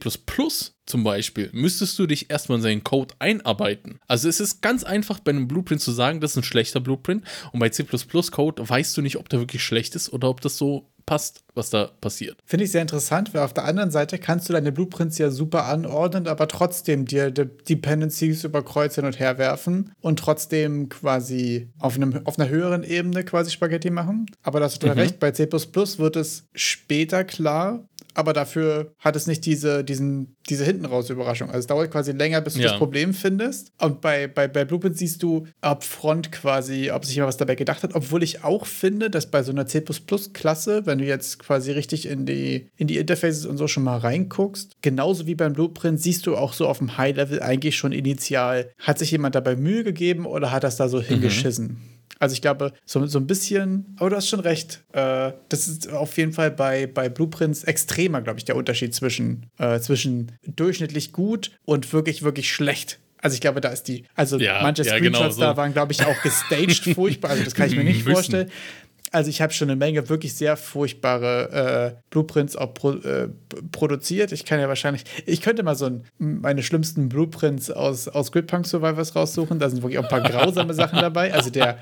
zum Beispiel müsstest du dich erstmal in seinen Code einarbeiten. Also es ist ganz einfach bei einem Blueprint zu sagen, das ist ein schlechter Blueprint. Und bei C Code weißt du nicht, ob der wirklich schlecht ist oder ob das so passt, was da passiert. Finde ich sehr interessant, weil auf der anderen Seite kannst du deine Blueprints ja super anordnen, aber trotzdem dir Dependencies über Kreuz hin und her werfen und trotzdem quasi auf, einem, auf einer höheren Ebene quasi Spaghetti machen. Aber das hast du mhm. recht, bei C wird es später klar, aber dafür hat es nicht diese, diesen, diese hinten raus Überraschung. Also es dauert quasi länger, bis du ja. das Problem findest. Und bei, bei, bei Blueprint siehst du ab Front quasi, ob sich jemand was dabei gedacht hat. Obwohl ich auch finde, dass bei so einer C++-Klasse, wenn du jetzt quasi richtig in die, in die Interfaces und so schon mal reinguckst, genauso wie beim Blueprint, siehst du auch so auf dem High-Level eigentlich schon initial, hat sich jemand dabei Mühe gegeben oder hat das da so mhm. Also ich glaube, so, so ein bisschen, aber du hast schon recht. Äh, das ist auf jeden Fall bei, bei Blueprints extremer, glaube ich, der Unterschied zwischen, äh, zwischen durchschnittlich gut und wirklich, wirklich schlecht. Also ich glaube, da ist die, also ja, manche ja, Screenshots genau so. da waren, glaube ich, auch gestaged furchtbar. Also das kann ich mir nicht vorstellen. Also ich habe schon eine Menge wirklich sehr furchtbare äh, Blueprints auch pro, äh, produziert. Ich kann ja wahrscheinlich, ich könnte mal so ein, meine schlimmsten Blueprints aus, aus Gridpunk Survivors raussuchen. Da sind wirklich auch ein paar grausame Sachen dabei. Also der,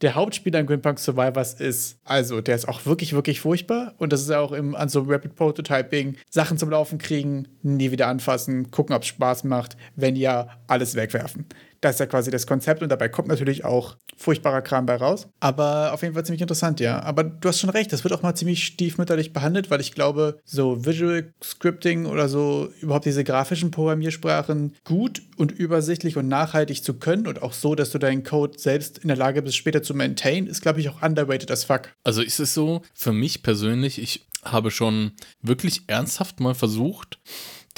der Hauptspieler in Gridpunk Survivors ist, also der ist auch wirklich, wirklich furchtbar. Und das ist auch im, an so Rapid Prototyping, Sachen zum Laufen kriegen, nie wieder anfassen, gucken, ob es Spaß macht. Wenn ja, alles wegwerfen. Das ist ja quasi das Konzept und dabei kommt natürlich auch furchtbarer Kram bei raus. Aber auf jeden Fall ziemlich interessant, ja. Aber du hast schon recht, das wird auch mal ziemlich stiefmütterlich behandelt, weil ich glaube, so Visual Scripting oder so, überhaupt diese grafischen Programmiersprachen gut und übersichtlich und nachhaltig zu können und auch so, dass du deinen Code selbst in der Lage bist, später zu maintain, ist, glaube ich, auch underrated as fuck. Also ist es so, für mich persönlich, ich habe schon wirklich ernsthaft mal versucht,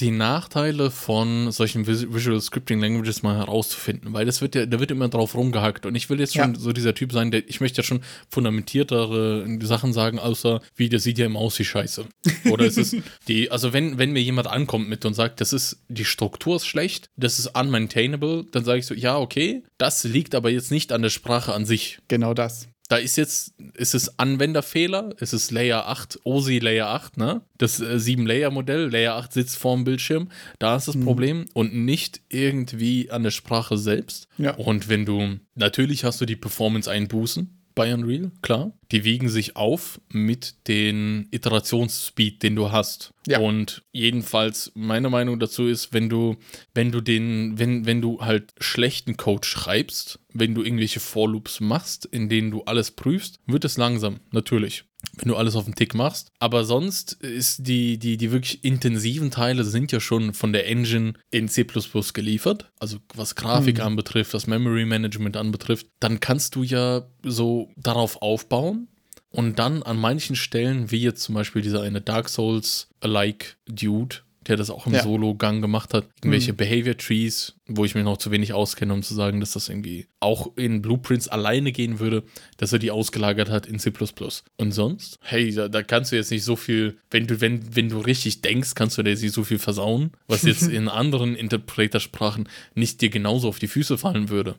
die Nachteile von solchen Visual Scripting Languages mal herauszufinden, weil das wird ja, da wird immer drauf rumgehackt und ich will jetzt schon ja. so dieser Typ sein, der, ich möchte ja schon fundamentiertere Sachen sagen, außer wie, das sieht ja immer aus wie Scheiße. Oder es ist die, also wenn, wenn mir jemand ankommt mit und sagt, das ist, die Struktur ist schlecht, das ist unmaintainable, dann sage ich so, ja, okay, das liegt aber jetzt nicht an der Sprache an sich. Genau das. Da ist jetzt, ist es Anwenderfehler, es ist Layer 8, OSI Layer 8, ne? Das äh, 7-Layer-Modell, Layer 8 sitzt vorm Bildschirm, da ist das mhm. Problem und nicht irgendwie an der Sprache selbst. Ja. Und wenn du, natürlich hast du die Performance-Einbußen, bei Unreal, klar. Die wiegen sich auf mit den Iterationsspeed, den du hast. Ja. Und jedenfalls meine Meinung dazu ist, wenn du, wenn du den, wenn, wenn du halt schlechten Code schreibst, wenn du irgendwelche Vorloops machst, in denen du alles prüfst, wird es langsam, natürlich wenn du alles auf den Tick machst. Aber sonst ist die, die, die wirklich intensiven Teile sind ja schon von der Engine in C geliefert. Also was Grafik mhm. anbetrifft, was Memory Management anbetrifft. Dann kannst du ja so darauf aufbauen. Und dann an manchen Stellen, wie jetzt zum Beispiel dieser eine Dark Souls-like Dude, der das auch im ja. Solo-Gang gemacht hat. Irgendwelche mhm. Behavior Trees, wo ich mich noch zu wenig auskenne, um zu sagen, dass das irgendwie auch in Blueprints alleine gehen würde, dass er die ausgelagert hat in C. Und sonst, hey, da, da kannst du jetzt nicht so viel, wenn du, wenn, wenn du richtig denkst, kannst du dir nicht so viel versauen, was jetzt in anderen Interpretersprachen nicht dir genauso auf die Füße fallen würde.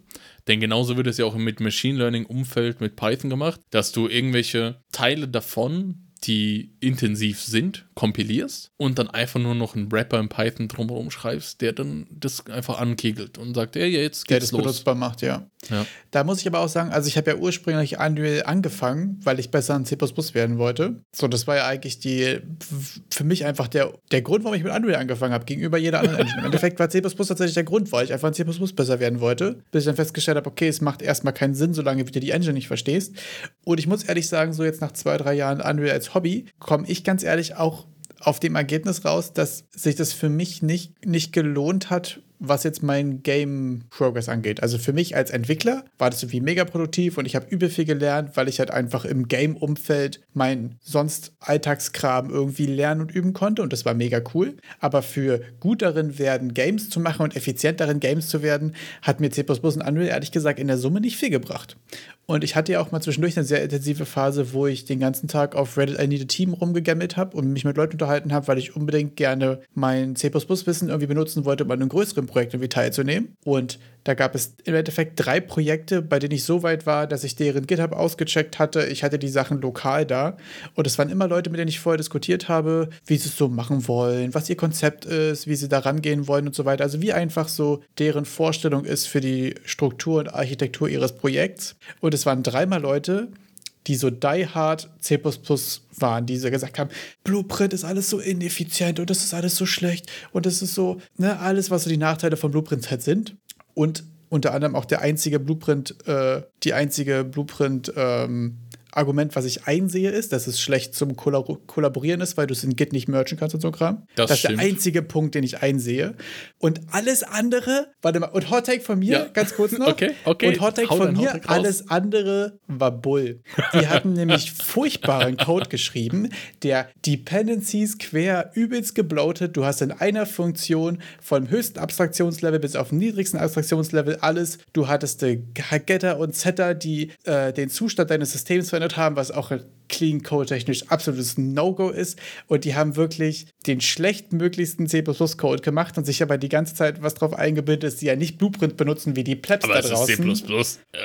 Denn genauso wird es ja auch mit Machine Learning Umfeld mit Python gemacht, dass du irgendwelche Teile davon die intensiv sind, kompilierst und dann einfach nur noch einen Wrapper in Python drumherum schreibst, der dann das einfach ankegelt und sagt, ja, jetzt geht's der das los. benutzbar macht, ja. Ja. Da muss ich aber auch sagen, also ich habe ja ursprünglich Unreal angefangen, weil ich besser in C++ werden wollte. So, das war ja eigentlich die, für mich einfach der, der Grund, warum ich mit Unreal angefangen habe, gegenüber jeder anderen Engine. Im Endeffekt war C++ tatsächlich der Grund, weil ich einfach in C++ besser werden wollte, bis ich dann festgestellt habe, okay, es macht erstmal keinen Sinn, solange du die Engine nicht verstehst. Und ich muss ehrlich sagen, so jetzt nach zwei, drei Jahren Unreal als Hobby, komme ich ganz ehrlich auch auf dem Ergebnis raus, dass sich das für mich nicht, nicht gelohnt hat, was jetzt mein Game Progress angeht. Also für mich als Entwickler war das irgendwie mega produktiv und ich habe übel viel gelernt, weil ich halt einfach im Game-Umfeld mein sonst Alltagskram irgendwie lernen und üben konnte und das war mega cool. Aber für gut darin werden, Games zu machen und effizient darin, Games zu werden, hat mir C++ und Unreal ehrlich gesagt in der Summe nicht viel gebracht. Und ich hatte ja auch mal zwischendurch eine sehr intensive Phase, wo ich den ganzen Tag auf Reddit I Need a Team rumgegammelt habe und mich mit Leuten unterhalten habe, weil ich unbedingt gerne mein C++-Wissen irgendwie benutzen wollte, um an einem größeren Projekt irgendwie teilzunehmen. Und da gab es im Endeffekt drei Projekte, bei denen ich so weit war, dass ich deren GitHub ausgecheckt hatte. Ich hatte die Sachen lokal da. Und es waren immer Leute, mit denen ich vorher diskutiert habe, wie sie es so machen wollen, was ihr Konzept ist, wie sie da rangehen wollen und so weiter. Also wie einfach so deren Vorstellung ist für die Struktur und Architektur ihres Projekts. Und es waren dreimal Leute, die so die hard C waren, die so gesagt haben, Blueprint ist alles so ineffizient und das ist alles so schlecht und das ist so, ne, alles, was so die Nachteile von Blueprint halt sind. Und unter anderem auch der einzige Blueprint, äh, die einzige Blueprint ähm, Argument, was ich einsehe, ist, dass es schlecht zum Kollaborieren ist, weil du es in Git nicht merchen kannst und so Kram. Das, das ist der einzige Punkt, den ich einsehe. Und alles andere, warte mal, und Hot Take von mir, ja. ganz kurz noch. Okay, okay. Und Hot Take Hau von mir, alles andere war Bull. Die hatten nämlich furchtbaren Code geschrieben, der Dependencies quer übelst gebloatet. Du hast in einer Funktion vom höchsten Abstraktionslevel bis auf den niedrigsten Abstraktionslevel alles. Du hattest Getter und Setter, die äh, den Zustand deines Systems verändern verwendet haben, was auch Clean Code technisch absolutes No-Go ist. Und die haben wirklich den schlechtmöglichsten C++-Code gemacht und sich aber die ganze Zeit was drauf eingebildet, dass sie ja nicht Blueprint benutzen wie die Plebs aber da draußen. Es ist C++.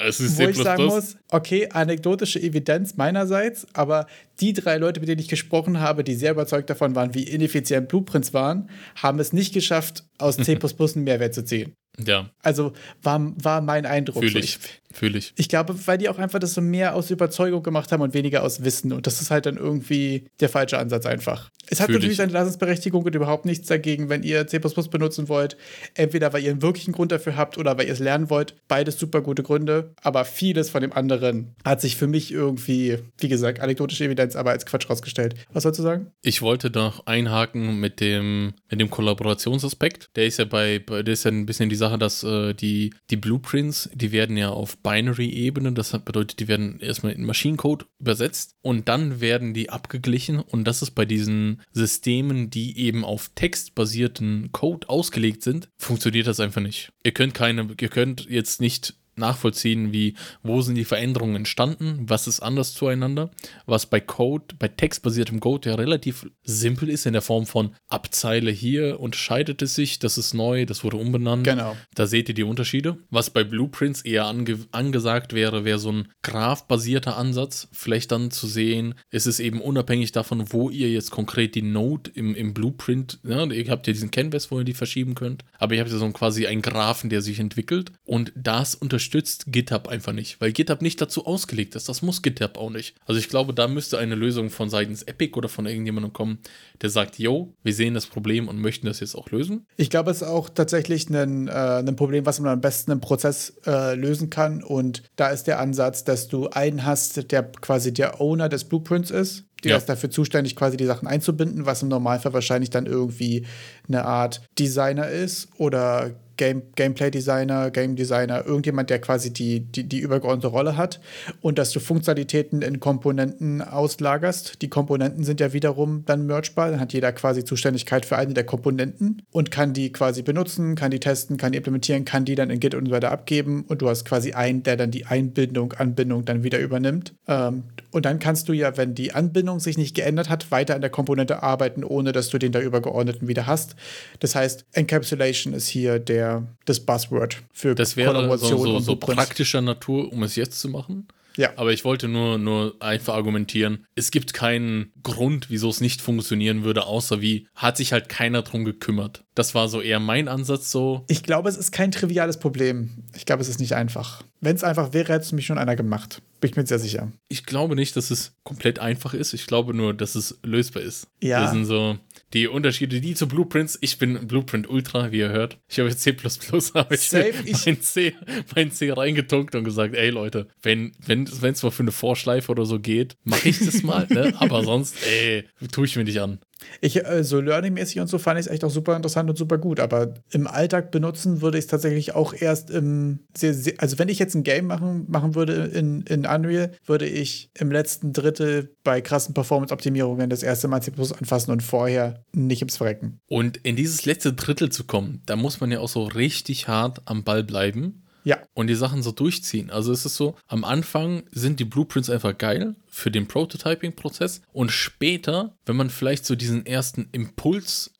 Es ist wo C++. ich sagen muss, okay, anekdotische Evidenz meinerseits, aber die drei Leute, mit denen ich gesprochen habe, die sehr überzeugt davon waren, wie ineffizient Blueprints waren, haben es nicht geschafft, aus C++ einen Mehrwert zu ziehen. Ja. Also war, war mein Eindruck. Fühle ich. Fühle ich. Ich glaube, weil die auch einfach das so mehr aus Überzeugung gemacht haben und weniger aus Wissen. Und das ist halt dann irgendwie der falsche Ansatz einfach. Es hat Fühl natürlich ich. seine Daseinsberechtigung und überhaupt nichts dagegen, wenn ihr C benutzen wollt. Entweder weil ihr einen wirklichen Grund dafür habt oder weil ihr es lernen wollt. Beides super gute Gründe. Aber vieles von dem anderen hat sich für mich irgendwie, wie gesagt, anekdotische Evidenz, aber als Quatsch rausgestellt. Was sollst du sagen? Ich wollte doch einhaken mit dem, mit dem Kollaborationsaspekt. Der ist ja bei, der ist ja ein bisschen die Sache, dass äh, die, die Blueprints, die werden ja auf Binary-Ebene, das bedeutet, die werden erstmal in Maschinencode übersetzt und dann werden die abgeglichen und das ist bei diesen Systemen, die eben auf textbasierten Code ausgelegt sind, funktioniert das einfach nicht. Ihr könnt keine, ihr könnt jetzt nicht nachvollziehen, wie, wo sind die Veränderungen entstanden, was ist anders zueinander, was bei Code, bei textbasiertem Code ja relativ simpel ist in der Form von Abzeile hier unterscheidet es sich, das ist neu, das wurde umbenannt. Genau. Da seht ihr die Unterschiede. Was bei Blueprints eher ange angesagt wäre, wäre so ein graph-basierter Ansatz, vielleicht dann zu sehen, ist es eben unabhängig davon, wo ihr jetzt konkret die Node im, im Blueprint, ja, ihr habt ja diesen Canvas, wo ihr die verschieben könnt, aber ihr habt ja so quasi einen Graphen, der sich entwickelt und das unterstützt unterstützt GitHub einfach nicht, weil GitHub nicht dazu ausgelegt ist. Das muss GitHub auch nicht. Also ich glaube, da müsste eine Lösung von seitens Epic oder von irgendjemandem kommen, der sagt, yo, wir sehen das Problem und möchten das jetzt auch lösen. Ich glaube, es ist auch tatsächlich ein, äh, ein Problem, was man am besten im Prozess äh, lösen kann. Und da ist der Ansatz, dass du einen hast, der quasi der Owner des Blueprints ist der ja. ist dafür zuständig, quasi die Sachen einzubinden, was im Normalfall wahrscheinlich dann irgendwie eine Art Designer ist oder Game, Gameplay-Designer, Game-Designer, irgendjemand, der quasi die, die, die übergeordnete Rolle hat und dass du Funktionalitäten in Komponenten auslagerst. Die Komponenten sind ja wiederum dann mergebar, dann hat jeder quasi Zuständigkeit für eine der Komponenten und kann die quasi benutzen, kann die testen, kann die implementieren, kann die dann in Git und so weiter abgeben und du hast quasi einen, der dann die Einbindung, Anbindung dann wieder übernimmt. Ähm, und dann kannst du ja, wenn die Anbindung sich nicht geändert hat, weiter an der Komponente arbeiten, ohne dass du den da übergeordneten wieder hast. Das heißt, Encapsulation ist hier der das Buzzword für das wäre Kollaboration so, so, und so praktischer Natur, um es jetzt zu machen. Ja. Aber ich wollte nur, nur einfach argumentieren, es gibt keinen Grund, wieso es nicht funktionieren würde, außer wie hat sich halt keiner drum gekümmert. Das war so eher mein Ansatz so. Ich glaube, es ist kein triviales Problem. Ich glaube, es ist nicht einfach. Wenn es einfach wäre, hätte es mich schon einer gemacht. Bin ich mir sehr sicher. Ich glaube nicht, dass es komplett einfach ist. Ich glaube nur, dass es lösbar ist. Ja. Das sind so die Unterschiede, die zu Blueprints. Ich bin Blueprint Ultra, wie ihr hört. Ich habe C++, habe ich Safe, mein C, mein C reingetunkt und gesagt, ey Leute, wenn wenn es mal für eine Vorschleife oder so geht, mache ich das mal, ne? Aber sonst, ey, tue ich mir nicht an. Ich, äh, so learning-mäßig und so fand ich es echt auch super interessant und super gut. Aber im Alltag benutzen würde ich es tatsächlich auch erst im, sehr, sehr, also wenn ich jetzt ein Game machen, machen würde in, in Unreal, würde ich im letzten Drittel bei krassen Performance-Optimierungen das erste Mal C anfassen und vorher nicht ins Verrecken. Und in dieses letzte Drittel zu kommen, da muss man ja auch so richtig hart am Ball bleiben Ja. und die Sachen so durchziehen. Also es ist so, am Anfang sind die Blueprints einfach geil für den Prototyping-Prozess und später, wenn man vielleicht so diesen ersten Impuls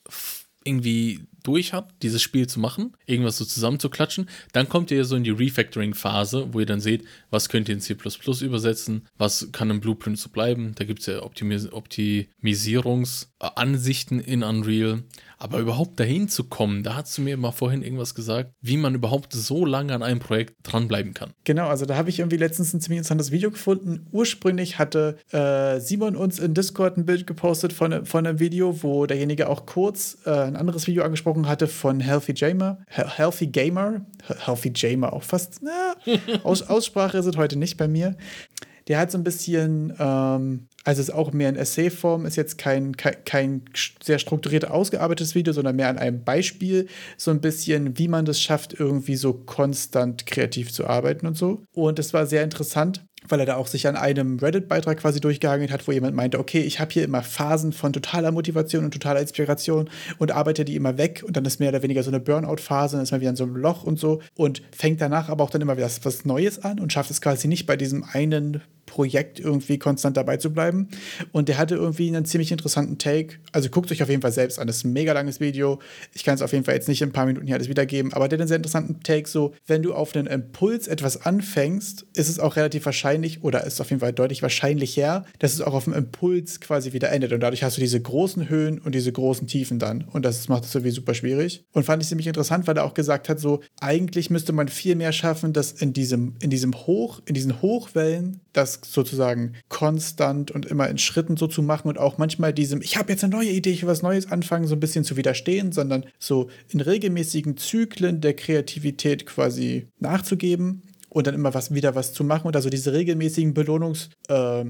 irgendwie durch hat, dieses Spiel zu machen, irgendwas so zusammenzuklatschen, dann kommt ihr so in die Refactoring-Phase, wo ihr dann seht, was könnt ihr in C++ übersetzen, was kann im Blueprint so bleiben. Da gibt es ja Optimis Optimisierungsansichten in Unreal. Aber überhaupt dahin zu kommen, da hast du mir mal vorhin irgendwas gesagt, wie man überhaupt so lange an einem Projekt dranbleiben kann. Genau, also da habe ich irgendwie letztens ein ziemlich interessantes Video gefunden. Ursprünglich hatte äh, Simon uns in Discord ein Bild gepostet von, von einem Video, wo derjenige auch kurz äh, ein anderes Video angesprochen hatte von Healthy Gamer. He Healthy Gamer. He Healthy Gamer auch fast. Na, Aus Aussprache sind heute nicht bei mir. Der hat so ein bisschen, ähm, also ist auch mehr in Essay-Form, ist jetzt kein, kein, kein sehr strukturiert ausgearbeitetes Video, sondern mehr an einem Beispiel, so ein bisschen, wie man das schafft, irgendwie so konstant kreativ zu arbeiten und so. Und das war sehr interessant, weil er da auch sich an einem Reddit-Beitrag quasi durchgehangelt hat, wo jemand meinte, okay, ich habe hier immer Phasen von totaler Motivation und totaler Inspiration und arbeite die immer weg und dann ist mehr oder weniger so eine Burnout-Phase, dann ist man wieder in so einem Loch und so und fängt danach aber auch dann immer wieder was, was Neues an und schafft es quasi nicht bei diesem einen Projekt irgendwie konstant dabei zu bleiben. Und der hatte irgendwie einen ziemlich interessanten Take. Also guckt euch auf jeden Fall selbst an. Das ist ein mega langes Video. Ich kann es auf jeden Fall jetzt nicht in ein paar Minuten hier alles wiedergeben, aber der hat einen sehr interessanten Take. So, wenn du auf einen Impuls etwas anfängst, ist es auch relativ wahrscheinlich oder ist auf jeden Fall deutlich wahrscheinlicher, dass es auch auf dem Impuls quasi wieder endet. Und dadurch hast du diese großen Höhen und diese großen Tiefen dann. Und das macht es irgendwie super schwierig. Und fand ich ziemlich interessant, weil er auch gesagt hat, so, eigentlich müsste man viel mehr schaffen, dass in diesem, in diesem Hoch, in diesen Hochwellen, das sozusagen konstant und immer in Schritten so zu machen und auch manchmal diesem, ich habe jetzt eine neue Idee, ich will was Neues anfangen, so ein bisschen zu widerstehen, sondern so in regelmäßigen Zyklen der Kreativität quasi nachzugeben und dann immer was wieder was zu machen und also diese regelmäßigen Belohnungs äh,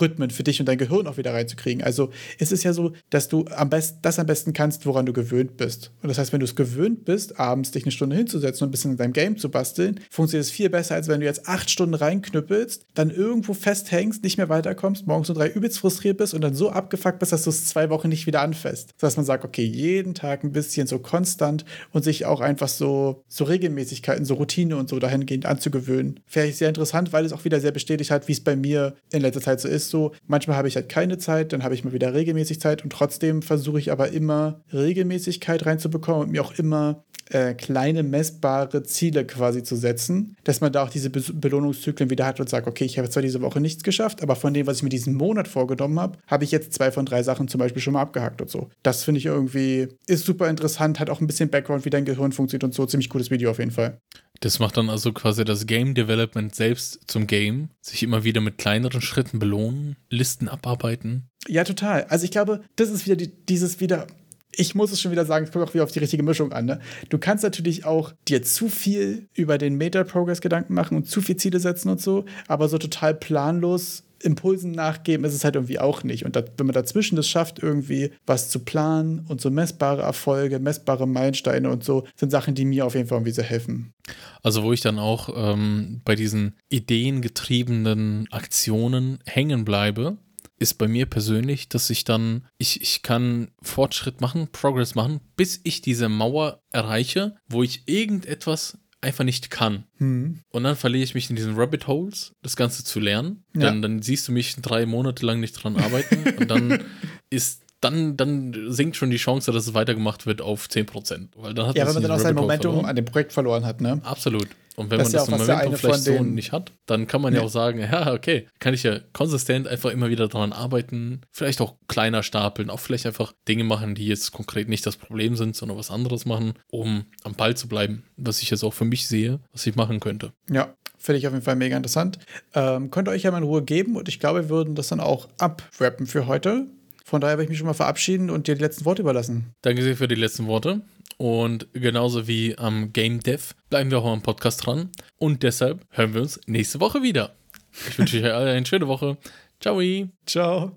Rhythmen für dich und dein Gehirn auch wieder reinzukriegen. Also es ist ja so, dass du am besten das am besten kannst, woran du gewöhnt bist. Und das heißt, wenn du es gewöhnt bist, abends dich eine Stunde hinzusetzen und ein bisschen in deinem Game zu basteln, funktioniert es viel besser, als wenn du jetzt acht Stunden reinknüppelst, dann irgendwo festhängst, nicht mehr weiterkommst, morgens um drei übelst frustriert bist und dann so abgefuckt bist, dass du es zwei Wochen nicht wieder anfasst. Das heißt, man sagt, okay, jeden Tag ein bisschen so konstant und sich auch einfach so, so Regelmäßigkeiten, so Routine und so dahingehend anzugewöhnen. Ich sehr interessant, weil es auch wieder sehr bestätigt hat, wie es bei mir in letzter Zeit so ist. So, manchmal habe ich halt keine Zeit, dann habe ich mal wieder regelmäßig Zeit und trotzdem versuche ich aber immer Regelmäßigkeit reinzubekommen und mir auch immer äh, kleine messbare Ziele quasi zu setzen, dass man da auch diese Be Belohnungszyklen wieder hat und sagt, okay, ich habe zwar diese Woche nichts geschafft, aber von dem, was ich mir diesen Monat vorgenommen habe, habe ich jetzt zwei von drei Sachen zum Beispiel schon mal abgehakt und so. Das finde ich irgendwie, ist super interessant, hat auch ein bisschen Background, wie dein Gehirn funktioniert und so. Ziemlich cooles Video auf jeden Fall. Das macht dann also quasi das Game Development selbst zum Game, sich immer wieder mit kleineren Schritten belohnen, Listen abarbeiten. Ja, total. Also ich glaube, das ist wieder die, dieses wieder, ich muss es schon wieder sagen, es kommt auch wieder auf die richtige Mischung an. Ne? Du kannst natürlich auch dir zu viel über den Meta-Progress Gedanken machen und zu viel Ziele setzen und so, aber so total planlos Impulsen nachgeben ist es halt irgendwie auch nicht. Und da, wenn man dazwischen das schafft, irgendwie was zu planen und so messbare Erfolge, messbare Meilensteine und so, sind Sachen, die mir auf jeden Fall irgendwie sehr helfen. Also wo ich dann auch ähm, bei diesen ideengetriebenen Aktionen hängen bleibe, ist bei mir persönlich, dass ich dann, ich, ich kann Fortschritt machen, Progress machen, bis ich diese Mauer erreiche, wo ich irgendetwas einfach nicht kann. Hm. Und dann verliere ich mich in diesen Rabbit Holes, das Ganze zu lernen. Ja. Dann, dann siehst du mich drei Monate lang nicht dran arbeiten und dann ist dann, dann sinkt schon die Chance, dass es weitergemacht wird auf 10%. Weil dann hat Ja, wenn man dann auch sein Momentum verloren. an dem Projekt verloren hat, ne? Absolut. Und wenn Das man ja das Momentum eine vielleicht so nicht hat, dann kann man ja Ja. auch sagen, ja, okay, kann ich ja konsistent einfach immer wieder daran arbeiten, vielleicht auch kleiner stapeln, auch vielleicht einfach Dinge machen, die jetzt konkret nicht das Problem sind, sondern was anderes machen, um am Ball zu bleiben, was ich jetzt auch für mich sehe, was ich machen könnte. Ja, finde ich auf jeden Fall mega interessant. Ähm, könnt ihr euch ja mal in Ruhe geben und ich glaube, wir würden das dann auch abwrappen für heute. Von daher werde ich mich schon mal verabschieden und dir die letzten Worte überlassen. Danke sehr für die letzten Worte. Und genauso wie am Game Dev bleiben wir auch am Podcast dran. Und deshalb hören wir uns nächste Woche wieder. Ich wünsche euch alle eine schöne Woche. Ciao. Ciao.